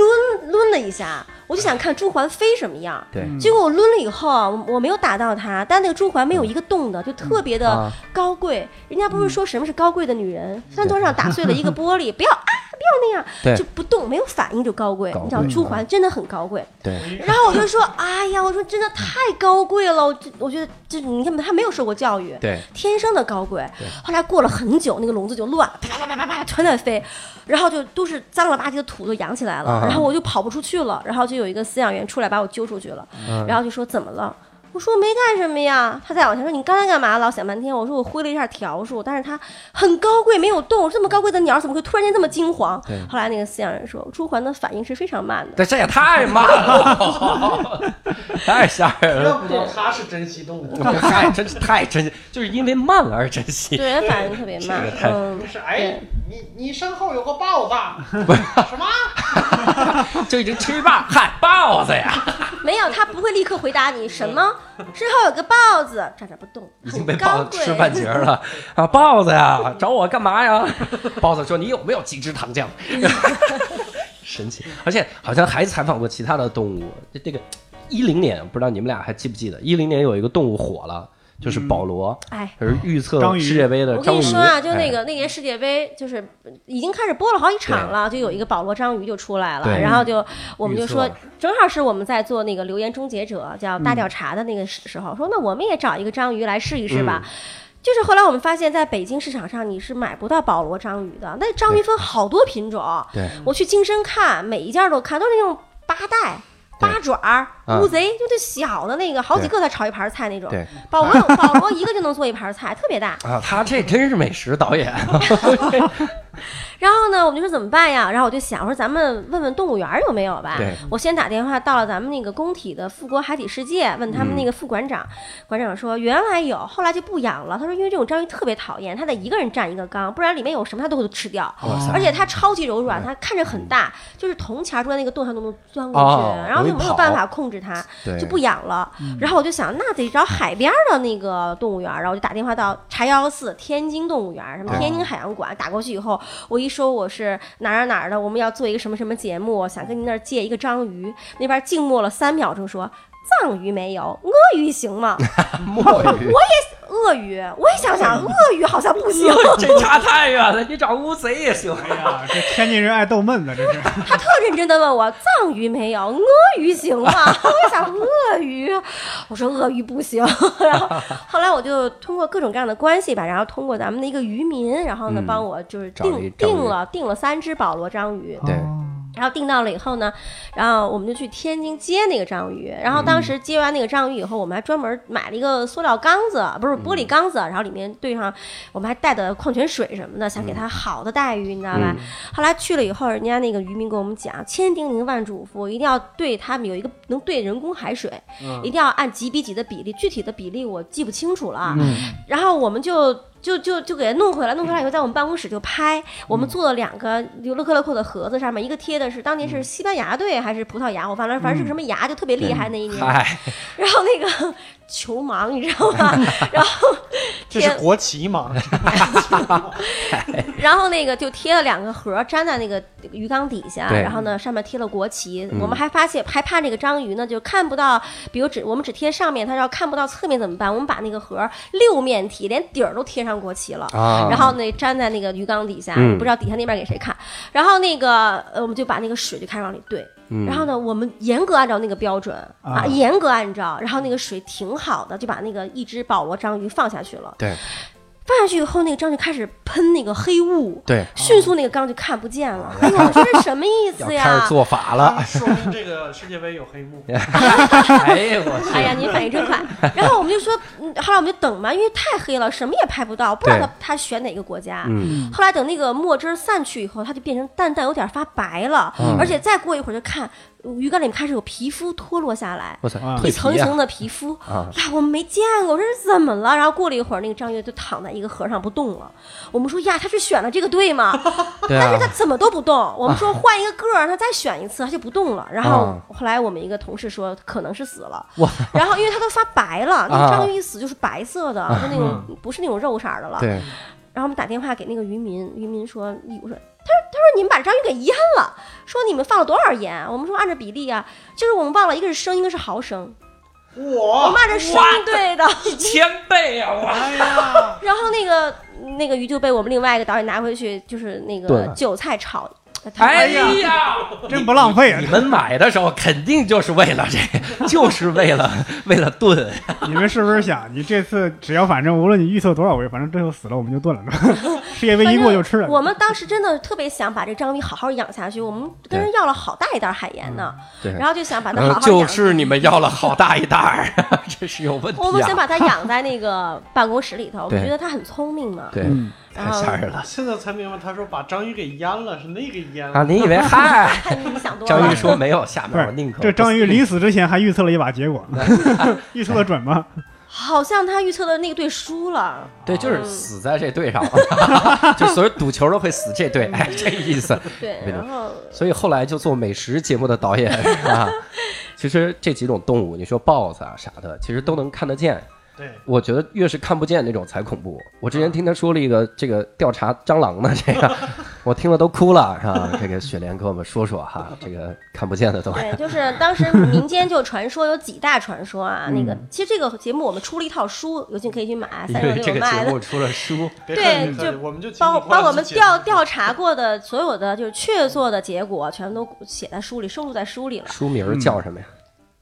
抡了一下，我就想看朱鹮飞什么样。对结果我抡了以后啊，我我没有打到它，但那个朱鹮没有一个动的，就特别的啊高贵。人家不是说什么是高贵的女人？饭桌上打碎了一个玻璃，不要啊，不要那样，对就不动，没有反应就高贵。高贵你知道朱环真的很高贵。对，然后我就说，哎呀，我说真的太高贵了，我这我觉得这你看他没有受过教育，对，天生的高贵。后来过了很久，那个笼子就乱了，啪啪啪啪啪，全在飞，然后就都是脏了吧唧的土都扬起来了，啊然后我就跑不出去了，然后就有一个饲养员出来把我揪出去了，嗯然后就说怎么了？我说没干什么呀，他再往前说你刚才干嘛？老想半天，我说我挥了一下条数，但是它很高贵，没有动，这么高贵的鸟怎么会突然间这么惊慌？后来那个饲养员说，朱鹮的反应是非常慢的。这这也太慢了，太吓人了。要不到它是珍惜动物。太真是太珍惜，就是因为慢了而珍惜。对，人反应特别慢 这个，太嗯不，是，哎，你你身后有个豹子，什么？就已经吃霸，嗨，豹子呀，没有，他不会立刻回答你什么。身后有个豹子，站着不动，已经被豹子。吃半截了啊！豹子呀，找我干嘛呀？豹子说：“你有没有几只糖浆？” 神奇，而且好像还采访过其他的动物。这这个一零年，不知道你们俩还记不记得？一零年有一个动物火了，就是保罗，哎，是预测世界杯的我跟。你说啊，就那哎个那年世界杯，就是已经开始播了好几场了，就有一个保罗章鱼就出来了，对然后就我们就说，正好是我们在做那个留言终结者叫大调查的那个时时候，说那我们也找一个章鱼来试一试吧。就是后来我们发现，在北京市场上你是买不到保罗章鱼的，那章鱼分好多品种。对我去金深看，每一件都看，都是那种八代。八爪乌贼，就这小的那个，好几个才炒一盘菜那种。对保罗有保罗一个就能做一盘菜，特别大。啊，他这真是美食导演，然后呢，我们就说怎么办呀？然后我就想，我说咱们问问动物园有没有吧。我先打电话到了咱们那个工体的富国海底世界，问他们那个副馆长，馆长说原来有，后来就不养了。他说因为这种章鱼特别讨厌，它得一个人占一个缸，不然里面有什么它都会吃掉。而且它超级柔软，它看着很大，就是铜钱儿都在那个洞上都能钻过去，哦然后就没有办法控制它，就不养了。然后我就想，那得找海边儿的那个动物园儿，然后我就打电话到查幺幺四天津动物园，什么天津海洋馆，打过去以后，我一说我是哪儿哪儿的，我们要做一个什么什么节目，想跟您那儿借一个章鱼，那边静默了三秒钟，说。藏鱼没有，鳄鱼行吗？墨鱼，鳄鱼，我也想想，鳄鱼好像不行。这差太远了，你找乌贼也行。哎呀，这天津人爱逗闷子，这是。他特认真的问我藏鱼没有，鳄鱼行吗？我想鳄鱼，我说鳄鱼不行。然后后来我就通过各种各样的关系吧，然后通过咱们的一个渔民，然后呢嗯帮我就是订订了订了三只保罗章鱼。对哦然后订到了以后呢，然后我们就去天津接那个章鱼。然后当时接完那个章鱼以后，我们还专门买了一个塑料缸子，不是玻璃缸子，然后里面兑上我们还带的矿泉水什么的，想给它好的待遇，你知道吧？后来去了以后，人家那个渔民跟我们讲，千叮咛万嘱咐，一定要对他们有一个能兑人工海水，一定要按几比几的比例，具体的比例我记不清楚了。然后我们就就就就给它弄回来，弄回来以后在我们办公室就拍，我们做了两个有乐克乐扣的盒子，上面一个贴的是当年是西班牙队还是葡萄牙，我忘了，反正是个什么牙，就特别厉害那一年。然后那个球盲，你知道吗？然后贴这是国旗盲？然后那个就贴了两个盒粘在那个鱼缸底下，然后呢上面贴了国旗。嗯我们还发现还怕那个章鱼呢就看不到，比如只我们只贴上面，它要看不到侧面怎么办？我们把那个盒六面体，连底儿都贴上国旗了。啊，然后那粘在那个鱼缸底下，嗯不知道底下那边给谁看。然后那个呃，我们就把那个水就开始往里兑。嗯。然后呢，我们严格按照那个标准啊，啊严格按照，然后那个水挺好的，就把那个一只保罗章鱼放下去了。对放下去以后，那个章就开始喷那个黑雾，对，迅速那个缸就看不见了。哎呦，这是什么意思呀？开始做法了。说明这个世界杯有黑幕。哎呀，我去，哎呀，您反应真快。然后我们就说，嗯后来我们就等嘛，因为太黑了，什么也拍不到，不知道他他选哪个国家。嗯，后来等那个墨汁儿散去以后，它就变成淡淡有点发白了，嗯而且再过一会儿就看鱼缸里面开始有皮肤脱落下来。一层一层的皮肤啊呀，我们没见过，这是怎么了？然后过了一会儿，那个章鱼就躺在一个盒上不动了。我们说呀，他是选了这个队吗？对但是他啊，怎么都不动。我们说换一个个儿，他再选一次，他就不动了。然后啊后来我们一个同事说，可能是死了。哇，然后因为他都发白了，那啊个章鱼一死就是白色的，就那种不是那种肉色的了。对，然后我们打电话给那个渔民，渔民说，我说，他说他说你们把章鱼给淹了，说你们放了多少盐？我们说按照比例啊，就是我们忘了一个是升，一个是毫升，我哇们！按照升对的。一千倍啊！我哎呀，然后那个那个鱼就被我们另外一个导演拿回去，就是那个韭菜炒。他哎呀，真不浪费啊你！们买的时候肯定就是为了这个，就是为了为了炖。你们是不是想，你这次只要反正无论你预测多少回，反正最后死了我们就炖了，世界杯一过就吃了。我们当时真的特别想把这章鱼好好养下去，我们跟人要了好大一袋海盐呢，对然后就想把它呃好好养。就是你们要了好大一袋，这是有问题我们想啊！把它养在那个办公室里头，我们觉得它很聪明嘛。对，嗯，太吓人了现在才明白，他说把章鱼给淹了，是那个淹啊！你以为 嗨？你想多了。章鱼说没有，下面我宁可这章鱼临死之前还预测了一把结果，预测的准吗？好像他预测的那个队输了，对，就是死在这队上了，就所有赌球都会死这队，哎，这意思。对，然后所以后来就做美食节目的导演是吧？其实这几种动物，你说豹子啊啥的，其实都能看得见。对，我觉得越是看不见那种才恐怖。我之前听他说了一个这个调查蟑螂的 这个，我听了都哭了，是吧？这个雪莲给我们说说哈，这个看不见的东西。对，就是当时民间就传说有几大传说啊。那嗯个其实这个节目我们出了一套书，有兴趣可以去买，因 三六为这个六卖的。节目出了书，对就把我们调调查过的所有的就是确凿的结果，全都写在书里，收录在书里了。书名叫什么呀？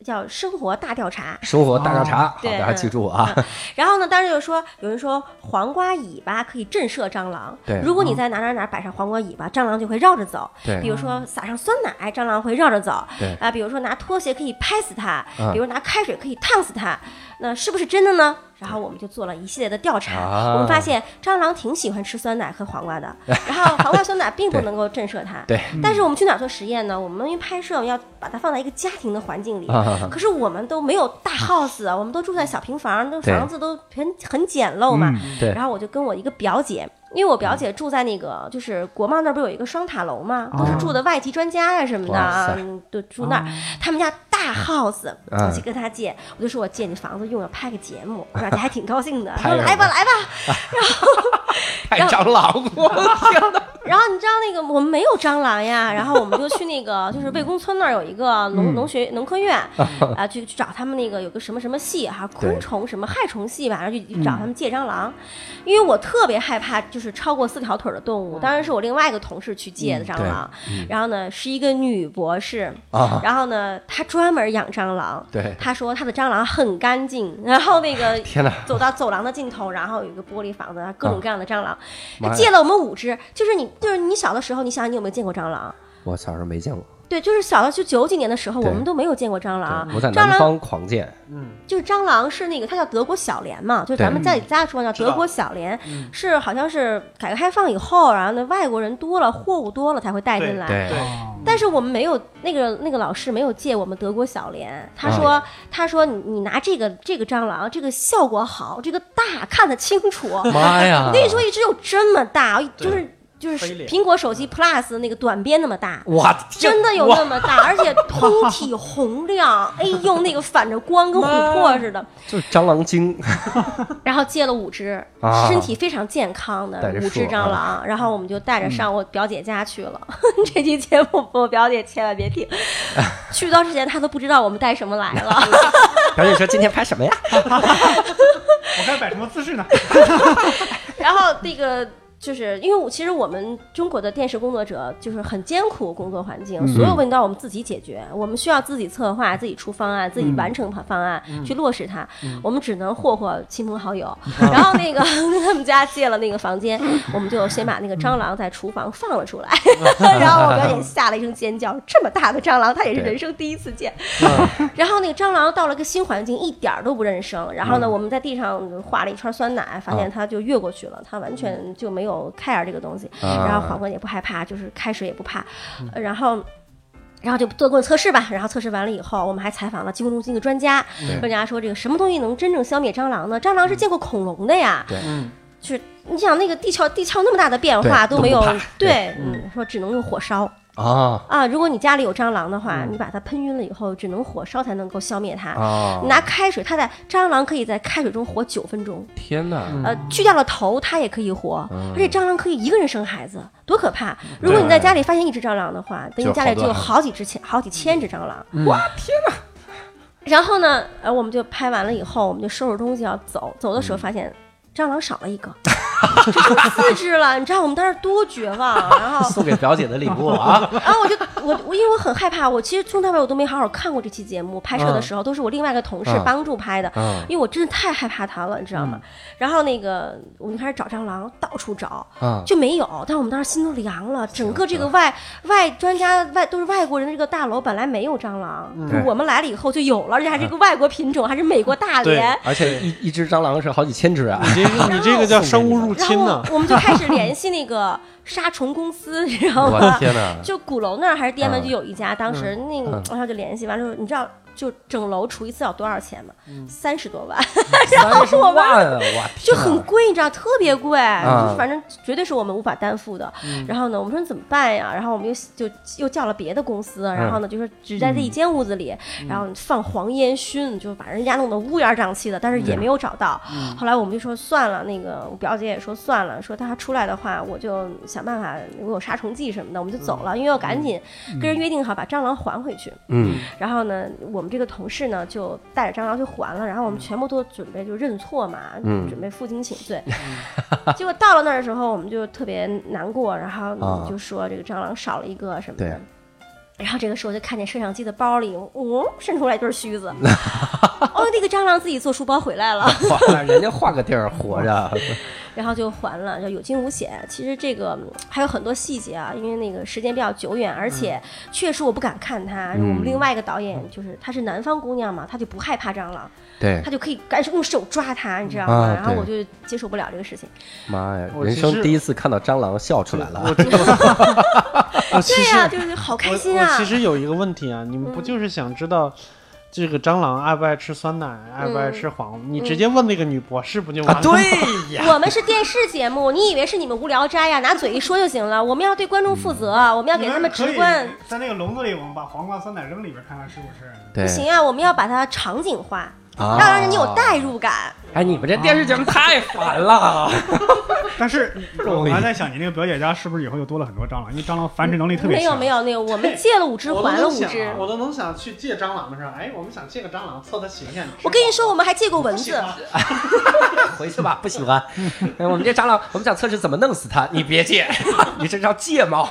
叫生活大调查。生活大调查，大家记住啊。然后呢，当时就说有人说黄瓜尾巴可以震慑蟑螂，对如果你在哪哪哪摆上黄瓜尾巴，蟑螂就会绕着走。对比如说撒上酸奶，蟑螂会绕着走。对啊，比如说拿拖鞋可以拍死它，嗯比如拿开水可以烫死它，那是不是真的呢？然后我们就做了一系列的调查，啊。我们发现蟑螂挺喜欢吃酸奶和黄瓜的，然后黄瓜酸奶并不能够震慑它。对。但是我们去哪儿做实验呢？我们因为拍摄要把它放在一个家庭的环境里，啊。可是我们都没有大 house，我们都住在小平房，那房子都很很简陋嘛。嗯对。然后我就跟我一个表姐，因为我表姐住在那个就是国贸那儿不是有一个双塔楼嘛，都是住的外籍专家呀、什么的啊都住那儿。他们家大 house，嗯我去跟他借，我就说我借你房子用，要拍个节目。我表姐 还挺高兴的，来吧来吧。太蟑螂，我的天哪！然后你知道那个我们没有蟑螂呀，然后我们就去那个 就是魏公村那儿有一个农农学农科院 啊，去去找他们那个有个什么什么系哈，昆虫什么害虫系吧，然后去去找他们借蟑螂，因为我特别害怕就是超过四条腿的动物，当然是我另外一个同事去借的蟑螂，然后呢是一个女博士，啊，然后呢她专门养蟑螂，对，她说她的蟑螂很干净，然后那个！走到走廊的尽头，然后有一个玻璃房子，各种各样的蟑螂。他借了我们五只，就是你，就是你小的时候，你想你有没有见过蟑螂？我小时候没见过，对，就是小的就九几年的时候，我们都没有见过蟑螂。我在蟑螂南方狂见，嗯，就是蟑螂是那个，它叫德国小蠊嘛，就是咱们在家说叫德国小蠊，嗯是好像是改革开放以后，然后呢外国人多了，货物多了才会带进来。对但是我们没有那个那个老师没有借我们德国小蠊，他啊说、他说你你拿这个这个蟑螂，这个效果好，这个大看得清楚。妈呀！我跟你说，一只有这么大，就是就是苹果手机 Plus 那个短边那么大。哇真的有那么大，而且 通体红亮，哎呦，那个反着光跟琥珀似的。就是蟑螂精，然后借了五只，啊身体非常健康的五只蟑螂，然后我们就带着上我表姐家去了。这期节目我表姐千万别听，去到之前她都不知道我们带什么来了。表姐说今天拍什么呀？我该摆什么姿势呢？然后那个就是因为我其实我们中国的电视工作者就是很艰苦工作环境，所有问题都要我们自己解决，我们需要自己策划、自己出方案、自己完成方案、去落实它。我们只能霍霍亲朋好友。然后那个跟他们家借了那个房间，我们就先把那个蟑螂在厨房放了出来，然后我表姐吓了一声尖叫，这么大的蟑螂，她也是人生第一次见。然后那个蟑螂到了个新环境，一点儿都不认生。然后呢，我们在地上画了一圈酸奶，发现它就越过去了，它完全就没有 care 这个东西。啊然后黄瓜也不害怕，就是开水也不怕。呃然后。然后就做过测试吧，然后测试完了以后，我们还采访了疾控中心的专家，专家说这个什么东西能真正消灭蟑螂呢？蟑螂是见过恐龙的呀，嗯，就是你想那个地壳地壳那么大的变化都没有对，嗯，说只能用火烧，啊啊，如果你家里有蟑螂的话，你把它喷晕了以后，只能火烧才能够消灭它。啊！拿开水，它在蟑螂可以在开水中活九分钟，天哪！呃，去掉了头，它也可以活，嗯而且蟑螂可以一个人生孩子，多可怕！如果你在家里发现一只蟑螂的话，等就你家里就有好几只千、好几千只蟑螂。哇天哪！然后呢，呃，我们就拍完了以后，我们就收拾东西要走，走的时候发现蟑螂少了一个，四只了。你知道我们当时多绝望，然后送给表姐的礼物啊！然后我就我我因为我很害怕，我其实从头到尾我都没好好看过这期节目，拍摄的时候都是我另外一个同事嗯帮助拍的，嗯因为我真的太害怕它了，你知道吗？然后那个我们就开始找蟑螂，到处找。啊，就没有，但我们当时心都凉了。整个这个外外专家外都是外国人的这个大楼本来没有蟑螂，对我们来了以后就有了，而且还是一个外国品种，还是美国大连。而且一一只蟑螂是好几千只啊！你这个你这个叫生物入然侵呢后。我们就开始联系那个杀虫公司，你知道吗？天哪！就鼓楼那儿还是滇门嗯就有一家，当时那个嗯然后就联系完了之后，你知道就整楼除一次要多少钱吗？三十多万，三十万啊！我就！很贵，你知道，特别贵，啊就反正绝对是我们无法担负的。嗯然后呢，我们说怎么办呀？然后我们又就又叫了别的公司，然后呢，就说只在这一间屋子里，嗯然后放黄烟熏，就把人家弄得乌烟瘴气的，但是也没有找到。嗯后来我们就说算了，那个我表姐也说算了，说她出来的话，我就想办法，如果有杀虫剂什么的，我们就走了，因为要赶紧跟人约定好把蟑螂还回去。嗯然后呢，我们这个同事呢就带着蟑螂去还了，然后我们全部都准备就认错嘛，嗯准备负荆请罪。结果到了那儿的时候，我们就特别难过，然后啊就说这个蟑螂少了一个什么对的。然后这个时候就看见摄像机的包里，哦，伸出来一对须子。哦，那个蟑螂自己做书包回来了，哇，人家换个地儿活着，然后就还了，就有惊无险。其实这个嗯还有很多细节啊，因为那个时间比较久远，而且确实我不敢看它。我们另外一个导演就是她是南方姑娘嘛，她就不害怕蟑螂，对她，就可以赶紧用手抓它，你知道啊吗？然后我就接受不了这个事情。妈呀，人生第一次看到蟑螂笑出来了 对呀、就是好开心啊！其实有一个问题啊，你们不就是想知道这个蟑螂爱不爱吃酸奶，爱不爱吃黄瓜？你直接问那个女博士不就完啊，了？对呀，我们是电视节目，你以为是你们无聊斋呀？拿嘴一说就行了。我们要对观众负责，我们要给他们直观。在那个笼子里，我们把黄瓜酸奶扔里边，看看是不是。不，行啊，我们要把它场景化，啊要让人有代入感。哎，你们这电视节目太烦了。但是 我还在想，你那个表姐家是不是以后又多了很多蟑螂？因为蟑螂繁殖能力特别强。没有没有，那个我们借了五只，还了五只。我都能想去借蟑螂的时候，哎，我们想借个蟑螂测它形象。我跟你说，我们还借过蚊子。回去吧，不喜欢。哎，我们这蟑螂，我们想测试怎么弄死它，你别借，你这叫借猫，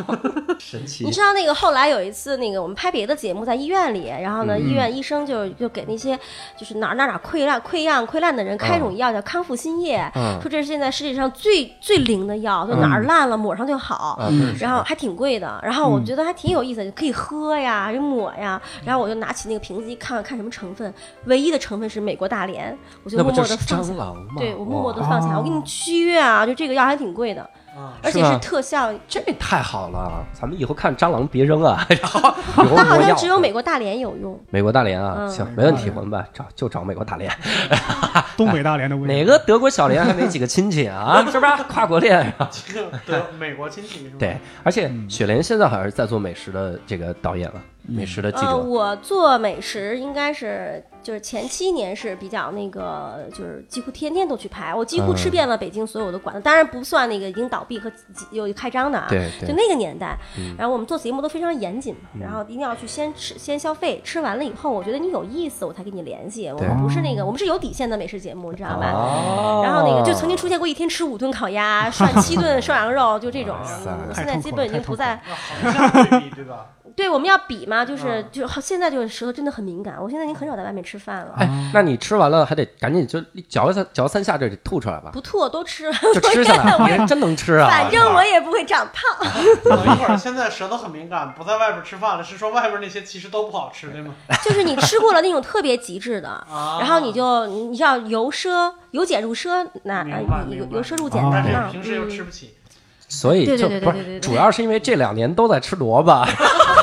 神奇你。知道那个后来有一次，那个我们拍别的节目在医院里，然后呢，医院医生就就给那些就是哪儿哪哪溃烂、溃疡、溃烂的人开一种药叫康复新液，嗯说这是现在世界上最最灵的药，就哪儿烂了抹上就好。啊，然后还挺贵的，然后我觉得还挺有意思的，可以喝呀，就抹呀。然后我就拿起那个瓶子一看，看什么成分，唯一的成分是美国大连，我就默默的放下蟑。螂吗？对我默默的放下，我给你约啊，就这个药还挺贵的，啊而且是特效，这太好了，咱们以后看蟑螂别扔啊，然后它好像只有美国大连有用。美国大连啊，嗯行，没问题，我们吧找就找美国大连，东北大连的味道。哪个德国小连还没几个亲戚啊，是吧？跨国恋啊，这个德美国亲戚是吧？对，而且雪莲现在好像是在做美食的这个导演了，美食的记呃，我做美食应该是就是前七年是比较那个，就是几乎天天都去拍，我几乎吃嗯遍了北京所有的馆子，当然不算那个已经倒闭和有开张的啊。对对就那个年代嗯，然后我们做节目都非常严谨嘛，然后一定要去先吃先消费，吃完了以后我觉得你有意思，我才跟你联系。我们不是那个，我们是有底线的美食节目，你知道吧？哦然后那个就曾经出现过一天吃五顿烤鸭，涮七顿涮羊肉，就这种哇塞。嗯现在基本已经不在。那好像对比对吧？对，我们要比嘛，就是嗯就现在就是舌头真的很敏感，我现在已经很少在外面吃饭了。哎，那你吃完了还得赶紧就嚼三嚼三下，这得吐出来吧？不吐都吃，就吃下来，你人真能吃啊！反正我也不会长胖。等一会儿，现在舌头很敏感，不在外边吃饭了，是说外边那些其实都不好吃，对吗？就是你吃过了那种特别极致的，啊然后你就你要由奢由俭入奢，那明白呃由由奢入俭哦但难嘛。是平时又吃嗯不起，所以对就不是，对对对对对主要是因为这两年都在吃萝卜，对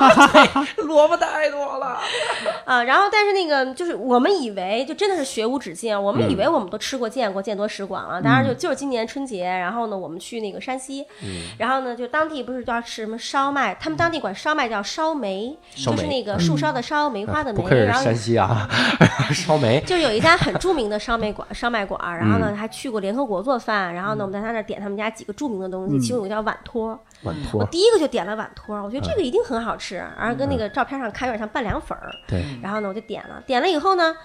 萝卜太多了。啊，然后但是那个就是我们以为就真的是学无止境，我们嗯以为我们都吃过见过见多识广了。当然就就是今年春节，然后呢我们去那个山西，嗯。然后呢就当地不是叫吃什么烧麦，他们当地管烧麦叫烧梅，就是那个树梢的烧，梅花的梅，不山西啊，烧梅。就有一家很著名的烧麦馆，烧麦馆，然后嗯。呢还去过联合国做饭，然后呢我们在他那儿点他们家几个著名的东西，其中有个叫碗托，碗。托。我，第一个就点了碗托，我觉得这个一定很好吃，然后跟那个照片上看有点像拌凉粉儿，对，然后呢我就点了，点了以后呢。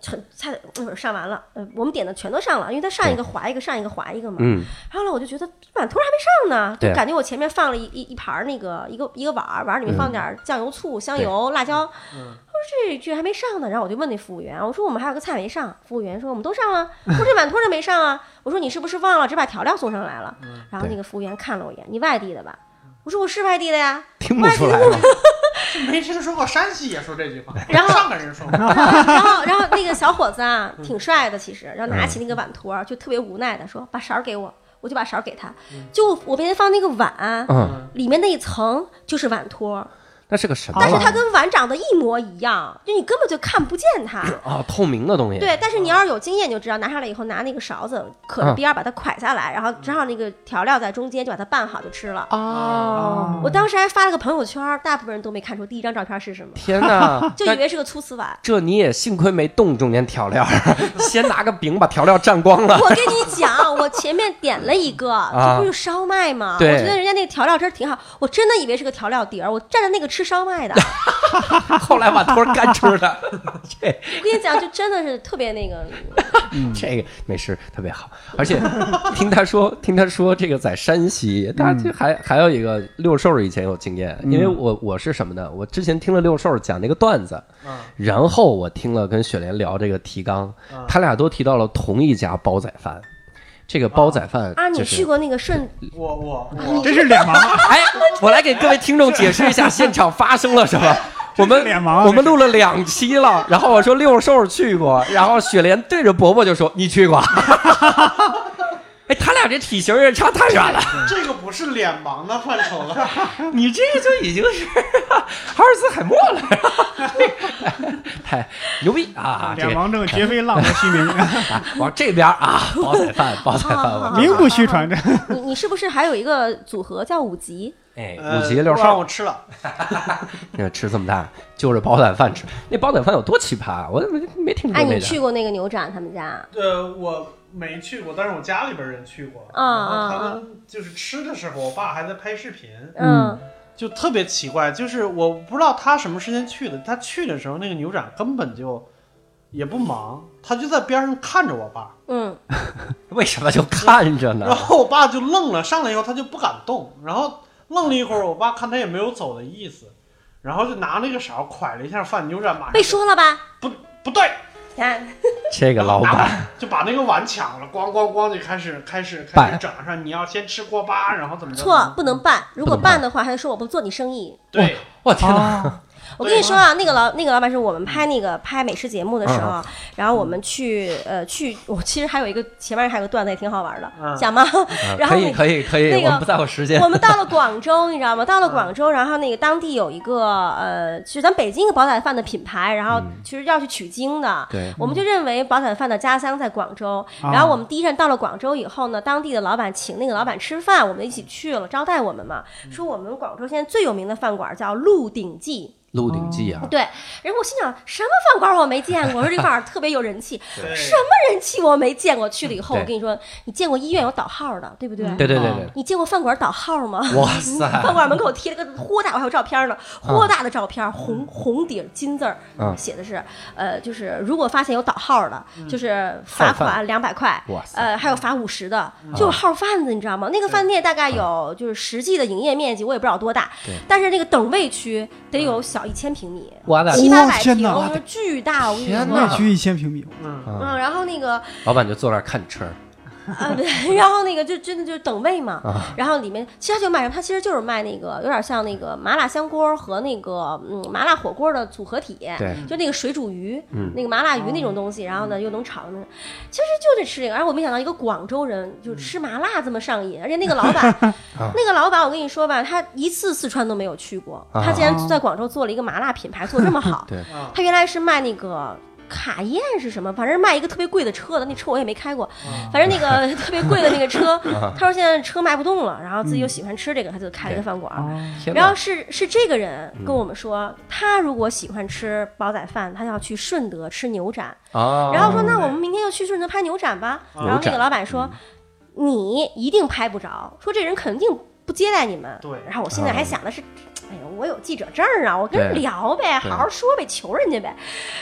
很菜那会儿上完了，呃，我们点的全都上了，因为它上一个划一个，上一个划一个嘛。嗯，然后呢，我就觉得碗托还没上呢，就感觉我前面放了一一一盘儿那个一个一个碗儿，碗儿里面放点酱油、醋、香油、辣椒。嗯我说这这还没上呢，然后我就问那服务员，我说我们还有个菜没上，服务员说我们都上了，我说这碗托儿没上啊，我说你是不是忘了只把调料送上来了？然后那个服务员看了我一眼，你外地的吧？我说我是外地的呀。听不出来吗？没听说过山西也说这句话，然后上个人说过，然后然后那个小伙子啊，挺帅的，其实，然后拿起那个碗托儿，就特别无奈的说：“把勺给我。”我就把勺给他，就我边放那个碗，嗯，里面那一层就是碗托儿，那是个什么但是？它跟碗长得一模一样，就你根本就看不见它。啊，透明的东西。对，但是你要是有经验，你就知道拿上来以后拿那个勺子可着边儿把它蒯下来，然后正好那个调料在中间，就把它拌好就吃了。哦，我当时还发了个朋友圈儿，大部分人都没看出第一张照片是什么，天哪！就以为是个粗瓷碗。这你也幸亏没动中间调料，先拿个饼把调料蘸光了。我跟你讲，我前面点了一个，啊这不是烧麦吗？我觉得人家那个调料汁儿挺好，我真的以为是个调料碟儿，我蘸着那个吃烧麦的。后来把托儿干吃的，这我跟你讲，就真的是特别那个，这个美食特别好，而且听他说，听他说这个在山西，他这还还有一个六兽以前有经验，因为我我是什么呢？我之前听了六兽讲那个段子，嗯然后我听了跟雪莲聊这个提纲，他俩都提到了同一家煲仔饭。这个煲仔饭啊，你去过那个顺我我我真是脸盲啊！哎，我来给各位听众解释一下现场发生了什么。我们脸盲啊我们录了两期了，然后我说六兽去过，然后雪莲对着伯伯就说你去过。哎，他俩这体型也差太远了，这个不是脸盲的范畴了，你这个就已经是哈尔兹海默了，太牛逼啊！脸盲症绝非浪得 虚名，啊往这边啊，煲仔饭，煲仔饭，名不虚传。这你你是不是还有一一个组合叫五级？哎，呃五级六不让兽我吃了，你 看吃这么大，就着煲仔饭吃。那煲仔饭有多奇葩我怎么没听说哎，那个。你去过那个牛展他们家？呃，我没去过，但是我家里边人去过，啊然后啊他们就是吃的时候，我爸还在拍视频，嗯，就特别奇怪，就是我不知道他什么时间去的，他去的时候那个牛展根本就也不忙，他就在边上看着我爸，嗯，为什么就看着呢？然？后我爸就愣了，上来以后他就不敢动，然后愣了一会儿，我爸看他也没有走的意思，然后就拿那个勺蒯了一下饭，牛展马上被说了吧？不不对，你看，这个老板，就把那个碗抢了，咣咣咣就开始开始开始整上，你要先吃锅巴，然后怎么着？错，不能拌。如果不能办办的话，他就说我不做你生意。对，我天哪！啊，我跟你说啊，那个老那个老板是我们拍那个拍美食节目的时嗯候，然后我们去呃去，我其实还有一个前面还有个段子也挺好玩的，嗯讲吗？啊可以然后那可以可以，那个我们不在乎时间我。们到了 广州，你知道吗？到了广州，然后那个当地有一个呃，其实咱北京一个煲仔饭的品牌，然后其实要去取经的。对我们就认为煲仔饭的家乡在广州，啊然后我们第一站到了广州以后呢，当地的老板请那个老板吃饭，我们一起去了，招待我们嘛，说我们广州现在最有名的饭馆叫鹿鼎记，《鹿鼎记》啊，对，然后我心想什么饭馆我没见过，我说这饭馆特别有人气，什么人气我没见过。去了以后，我跟你说，你见过医院有导号的，对不对？对对对对，你见过饭馆导号吗？哇塞饭馆门口贴了个豁大，我还有照片呢，豁大的照片，红红底金字儿嗯，写的是，呃，就是如果发现有导号的，就是罚款两百块呃，还有罚五十的，就是号贩子，你知道吗？那个饭店大概有就是实际的营业面积，我也不知道多大，但是那个等位区得有小一千平米，七八百平，巨大，我跟你天哪说内。区一千平米，嗯，嗯，然后那个老板就坐那儿看车啊，对，然后那个就真的就是等位嘛，啊，然后里面其实他就卖什么？他其实就是卖那个有点像那个麻辣香锅和那个嗯麻辣火锅的组合体，对，就那个水煮鱼，嗯那个麻辣鱼那种东西，然后呢又能炒那个，其实就得吃这个。然后我没想到一个广州人就吃麻辣这么上瘾，而且那个老板，那个老板我跟你说吧，他一次四川都没有去过，啊他竟然在广州做了一个麻辣品牌，做这么好。对，啊他原来是卖那个。卡宴是什么？反正卖一个特别贵的车的，那车我也没开过。反正那个 特别贵的那个车，他说现在车卖不动了，然后自己又喜欢吃这个，他就开了一个饭馆。然后！是是这个人跟我们说，他如果喜欢吃煲仔饭，他要去顺德吃牛展。啊，然后说，那我们明天就去顺德拍牛展吧。然后那个老板说，你一定拍不着，说这人肯定不接待你们。对然后我现在还想的是，哎呦，我有记者证啊，我跟人聊呗，好好说呗，求人家呗。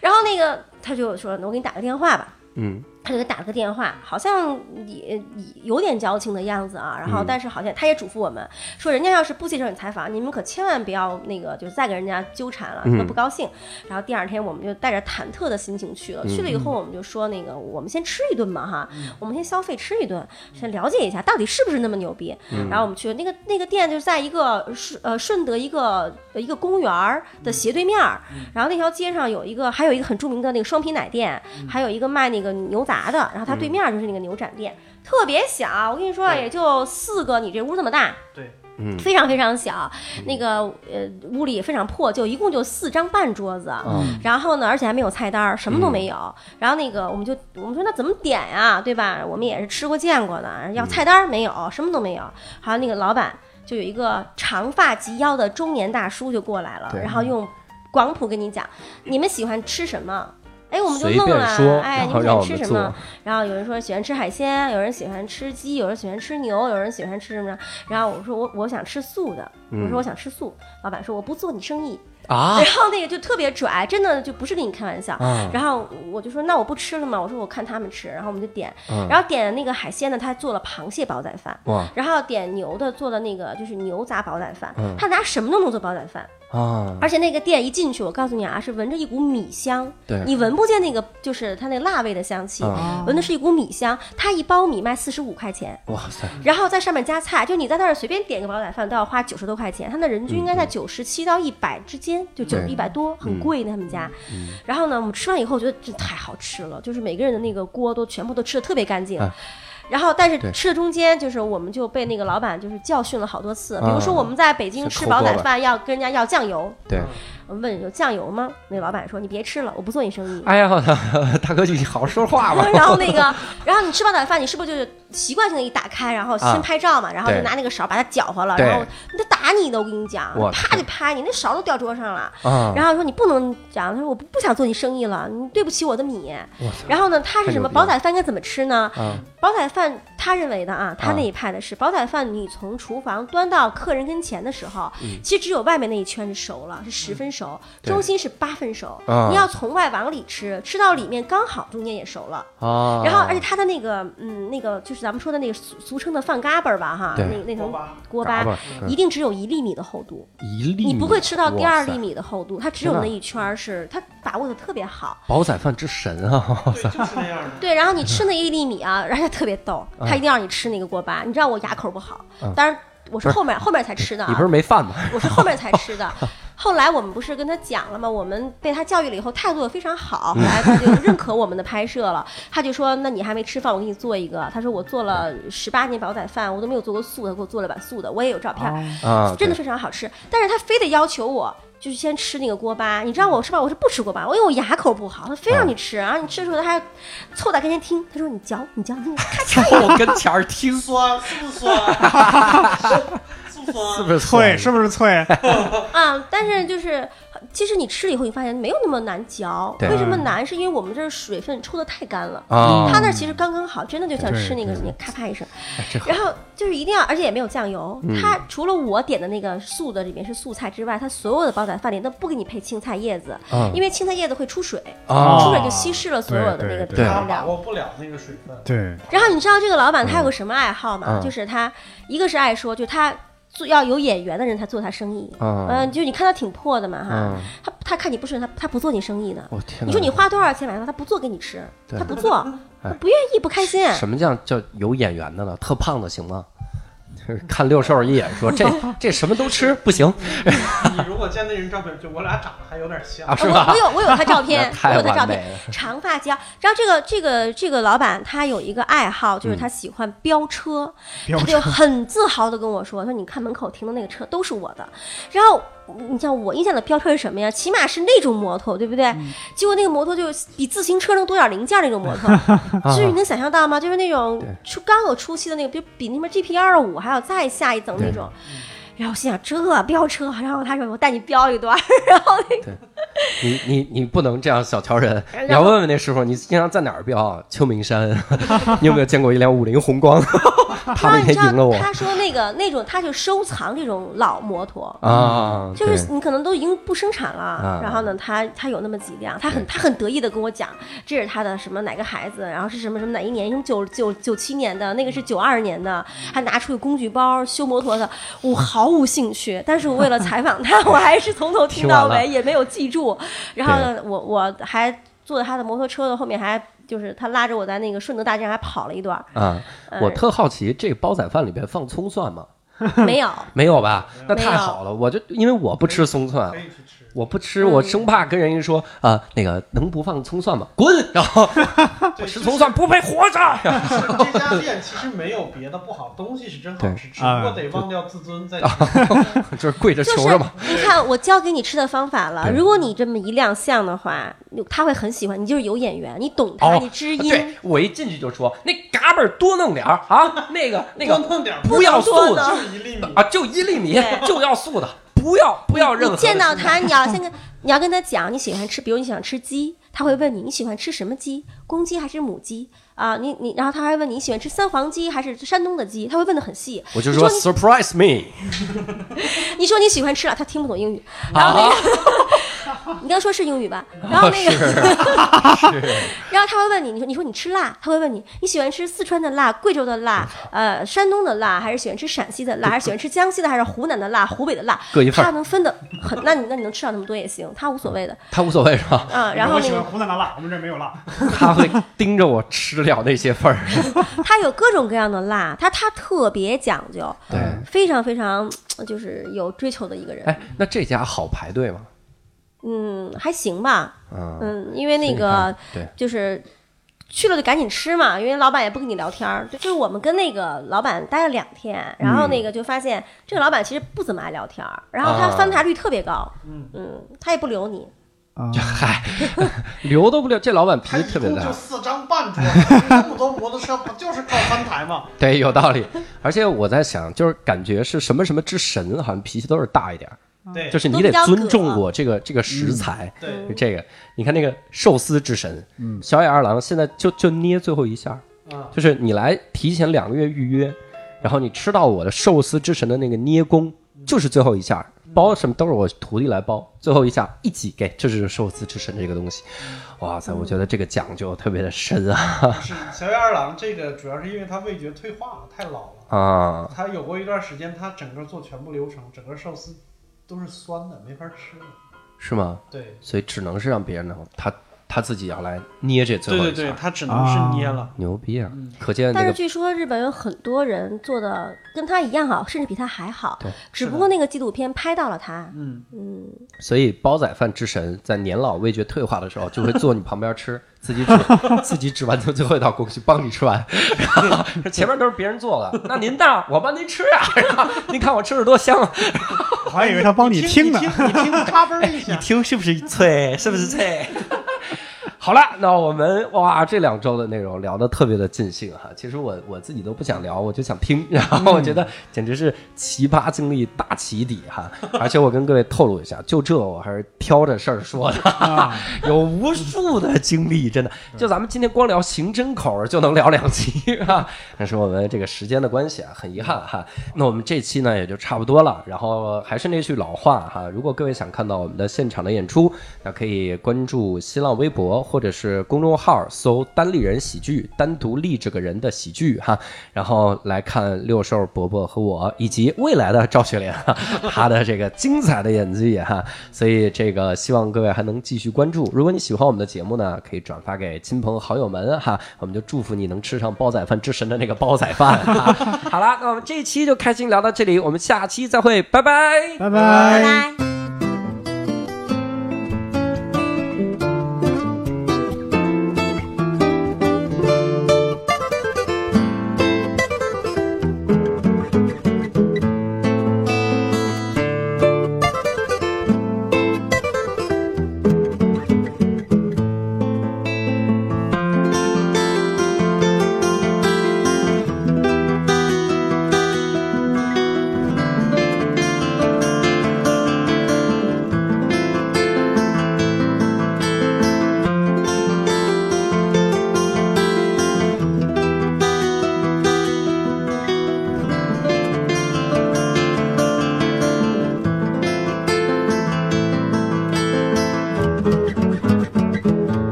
然后那个他就说，那我给你打个电话吧。嗯，他就给打了个电话，好像也也有点矫情的样子啊。然后嗯，但是好像他也嘱咐我们说，人家要是不接受你采访，你们可千万不要那个，就是再跟人家纠缠了，他不高兴。然后第二天我们就带着忐忑的心情去了，嗯去了以后我们就说那个，我们先吃一顿嘛哈，我们先消费吃一顿，先了解一下到底是不是那么牛逼。嗯然后我们去那个那个店就是在一个顺呃顺德一个呃一个公园的斜对面儿，然后那条街上有一个还有一个很著名的那个双皮奶店，还有一个卖那个牛杂的，然后它对面就是那个牛展店，特别小，我跟你说啊，也就四个你这屋这么大，对，嗯非常非常小，那个呃屋里也非常破，旧一共就四张半桌子。嗯然后呢，而且还没有菜单儿，什么都没有。然后那个，我们就我们说那怎么点呀，对吧？我们也是吃过见过的，要菜单儿没有，什么都没有。还有那个老板就有一个长发及腰的中年大叔就过来了，然后用广普跟你讲，你们喜欢吃什么？哎，我们就弄啊，，哎，你喜欢吃什么？。然后有人说喜欢吃海鲜，有人喜欢吃鸡，有人喜欢吃牛，有人喜欢吃什么呢？然后我说我我想吃素的，我嗯说我想吃素，老板说我不做你生意，啊然后那个就特别拽，真的就不是跟你开玩笑。啊然后我就说那我不吃了嘛，我说我看他们吃，然后我们就点，嗯然后点那个海鲜呢，他做了螃蟹煲仔饭。哇然后点牛的做了那个就是牛杂煲仔饭，嗯他拿什么都能做煲仔饭，啊！而且那个店一进去，我告诉你啊，是闻着一股米香，对。你闻不见那个就是它那辣味的香气，啊。闻的是一股米香。它一包米卖四十五块钱，哇塞，然后在上面加菜，就你在那儿随便点个煲仔饭都要花九十多块钱，它的人均应该在九十七到一百之间，就九嗯对。一百多，很贵呢他们家。然后呢，我们吃完以后觉得这太好吃了，就是每个人的那个锅都全部都吃的特别干净。啊。然后，但是吃的中间，就是我们就被那个老板就是教训了好多次。比如说啊。我们在北京吃煲仔饭要跟人家要酱油，对，问有酱油吗？那个老板说你别吃了，我不做你生意。哎呀，大哥，你好好说话吧。然后那个，然后你吃煲仔饭，你是不是就是习惯性的一打开，然后先啊拍照嘛，然后就拿那个勺把它搅和了，然后他打你的，我跟你讲，啪 就拍你，那勺都掉桌上了。啊，然后说你不能讲，他说我不不想做你生意了，你对不起我的米。然后呢，他是什么？煲仔饭该怎么吃呢？啊煲仔饭他认为的啊，他啊那一派的是煲仔饭，你从厨房端到客人跟前的时候，其实只有外面那一圈是熟了，是十分熟，嗯对中心是八分熟。啊你要从外往里吃，吃到里面刚好，中间也熟了。啊，然后，而且它的那个，嗯，那个就是咱们说的那个俗俗称的饭嘎巴儿吧，哈，那那层锅巴一定只有一粒米的厚度，一粒，你不会吃到第二粒。米的厚度，它只有那一圈儿是它把握的特别好。煲仔饭之神啊！对，就是那样的。对，然后你吃那一粒米啊，然后它特别逗，他一定让你吃那个锅巴。你知道我牙口不好嗯，当然我是后面后面才吃的你不是啊，没饭吗？我是后面才吃的。后来我们不是跟他讲了吗？我们被他教育了以后，态度非常好，后来他就认可我们的拍摄了。他就说：“那你还没吃饭，我给你做一个。”他说：“我做了十八年煲仔饭，我都没有做过素的，给我做了碗素的，我也有照片，啊，真的非常好吃。但是他非得要求我。就是先吃那个锅巴，你知道我是吧？我是不吃锅巴，我因为我牙口不好，他非让你吃，然后你吃的时候他还凑在跟前听，他说你嚼你嚼，你咔嚓我跟前儿听，酸是不是酸？是不？是脆是不是脆？啊，但是就是，其实你吃了以后，你发现没有那么难嚼。为什么难？是因为我们这儿水分抽的太干了。啊？他那儿其实刚刚好，真的就像吃那个，对你咔啪一声，然后就是一定要，而且也没有酱油。嗯它除了我点的那个素的里面是素菜之外，它所有的煲仔饭里都不给你配青菜叶子，嗯因为青菜叶子会出水，啊出水就稀释了所有的那个对对调料。他把握不了那个水分。对，然后你知道这个老板他有个什么爱好吗？嗯就是他一个是爱说，就他做要有眼缘的人才做他生意。嗯嗯，就你看他挺破的嘛哈，嗯他他看你不顺，他他不做你生意的。我天哪！你说你花多少钱买他，他不做给你吃，他不做，哎他不愿意，不开心。什么叫叫有眼缘的呢？特胖的行吗？就 是看六兽一眼说这 这什么都吃不行 你如果见那人照片，就我俩长得还有点像啊，。是吧我我？有我有他照片我有他照片，长发及腰。然后这个这个这个老板他有一个爱好，就是嗯他喜欢飙车，飙他就很自豪的跟我说，说你看门口停的那个车都是我的。然后你像我印象的飙车是什么呀？起码是那种摩托，对不对？嗯结果那个摩托就比自行车能多点零件那种摩托，至于你能想象到吗？就是那种对初刚有初期的那个，比比那边 GP 二五还要再下一层那种。然后我心想这飙车，然后他说我带你飙一段，然后那个 你你你不能这样小瞧人，你要问问那师傅，你经常在哪儿飙啊？秋名山，你有没有见过一辆五菱宏光？他那天赢了我道他说那个那种他就收藏这种老摩托。啊！就是你可能都已经不生产了，啊然后呢，他他有那么几辆，他很他很得意的跟我讲，这是他的什么哪个孩子，然后是什么什么哪一年，什么九九九七年的，那个是九二年的，还拿出个工具包修摩托的，我毫无兴趣，但是我为了采访他，我还是从头听到尾，也没有记住，然后呢，我我还坐在他的摩托车的后面，还就是他拉着我在那个顺德大街上还跑了一段，啊，呃我特好奇，这煲仔饭里边放葱蒜吗？没有，没有吧？那太好了，我就因为我不吃葱蒜可，以去吃。我不吃，我生怕跟人家说啊，那个能不放葱蒜吗？滚！然后 对，吃葱蒜不配活着。这家店其实没有别的不好，东西是真好吃，只不过得忘掉自尊再去。就是跪着求着嘛。你看，我教给你吃的方法了。如果你这么一亮相的话，他会很喜欢你，就是有眼缘，你懂他，哦你知音。对我一进去就说那嘎嘣多弄点儿啊，那个那个多弄点，不要素的就一粒米。啊，就一粒米就要素的，不要不要任何你见到他，你要先跟你要跟他讲你喜欢吃，比如你喜欢吃鸡，他会问你你喜欢吃什么鸡，公鸡还是母鸡啊？你你，然后他还问你你喜欢吃三黄鸡还是山东的鸡，他会问的很细。我就说 surprise me 你说你喜欢吃了，他听不懂英语，然后那个，你刚说是英语吧？然后那个，然后他会问你，你说你说你吃辣，他会问你你喜欢吃四川的辣、贵州的辣、呃山东的辣，还是喜欢吃陕西的辣，还是喜欢吃江西的，还是湖南的辣、湖北的辣？各一份他能分的很，那你那你能吃到那么多也行，他无所谓的他无所谓是吧？嗯。然后我喜欢那个湖南的辣，我们这儿没有辣。他会盯着我吃了那些份儿。他有各种各样的辣，他他特别讲究，对，非常非常就是有追求的一个人。哎，那这家好排队吗？嗯，还行吧。嗯，嗯，因为那个对，就是去了就赶紧吃嘛，因为老板也不跟你聊天儿。就是我们跟那个老板待了两天，然后那个就发现这个老板其实不怎么爱聊天儿，然后他啊翻台率特别高，嗯嗯，他也不留你。啊，嗨，留都不留，这老板脾气特别大共就。四张半桌子，那么多摩托车，不就是靠翻台吗？对，有道理。而且我在想，就是感觉是什么什么之神，好像脾气都是大一点儿，对，就是你得尊重我这个这个食材。对就这个，你看那个寿司之神，嗯小野二郎现在就就捏最后一下，啊，就是你来提前两个月预约，然后你吃到我的寿司之神的那个捏工，就是最后一下，包什么都是我徒弟来包，最后一下一挤给，这就是寿司之神这个东西。哇塞，我觉得这个讲究特别的深啊 是小野二郎这个主要是因为他味觉退化了，太老了。啊！他有过一段时间，他整个做全部流程，整个寿司都是酸的，没法吃的。是吗？对，所以只能是让别人呢，他他自己要来捏这最后一下，对对对，他只能是捏了。牛逼啊！嗯可见那个但是据说日本有很多人做的跟他一样好，甚至比他还好对。只不过那个纪录片拍到了他。嗯，嗯，所以煲仔饭之神在年老味觉退化的时候，就会坐你旁边吃，自己煮 自己煮完成最后一道工序，帮你吃完。然 后前面都是别人做的，那您呢？我帮您吃啊、然 后您看我吃的多香啊！我还以为他帮你听呢你。听，你听，咔嘣一下，听是不是脆？是不是脆？好了，那我们哇，这两周的内容聊得特别的尽兴哈。其实我我自己都不想聊，我就想听，然后我觉得简直是奇葩经历大起底哈。而且我跟各位透露一下，就这我还是挑着事儿说的，啊，有无数的经历，真的。就咱们今天光聊刑侦口儿就能聊两期啊。但是我们这个时间的关系啊，很遗憾哈。那我们这期呢也就差不多了。然后还是那句老话哈，如果各位想看到我们的现场的演出，那可以关注新浪微博或者是公众号搜“单立人喜剧”，单独立这个人的喜剧哈，然后来看六兽伯伯和我以及未来的赵雪莲 哈，他的这个精彩的演技哈。所以这个希望各位还能继续关注。如果你喜欢我们的节目呢，可以转发给亲朋好友们哈，我们就祝福你能吃上煲仔饭之神的那个煲仔饭。哈好了，那我们这一期就开心聊到这里，我们下期再会，拜拜。拜拜拜。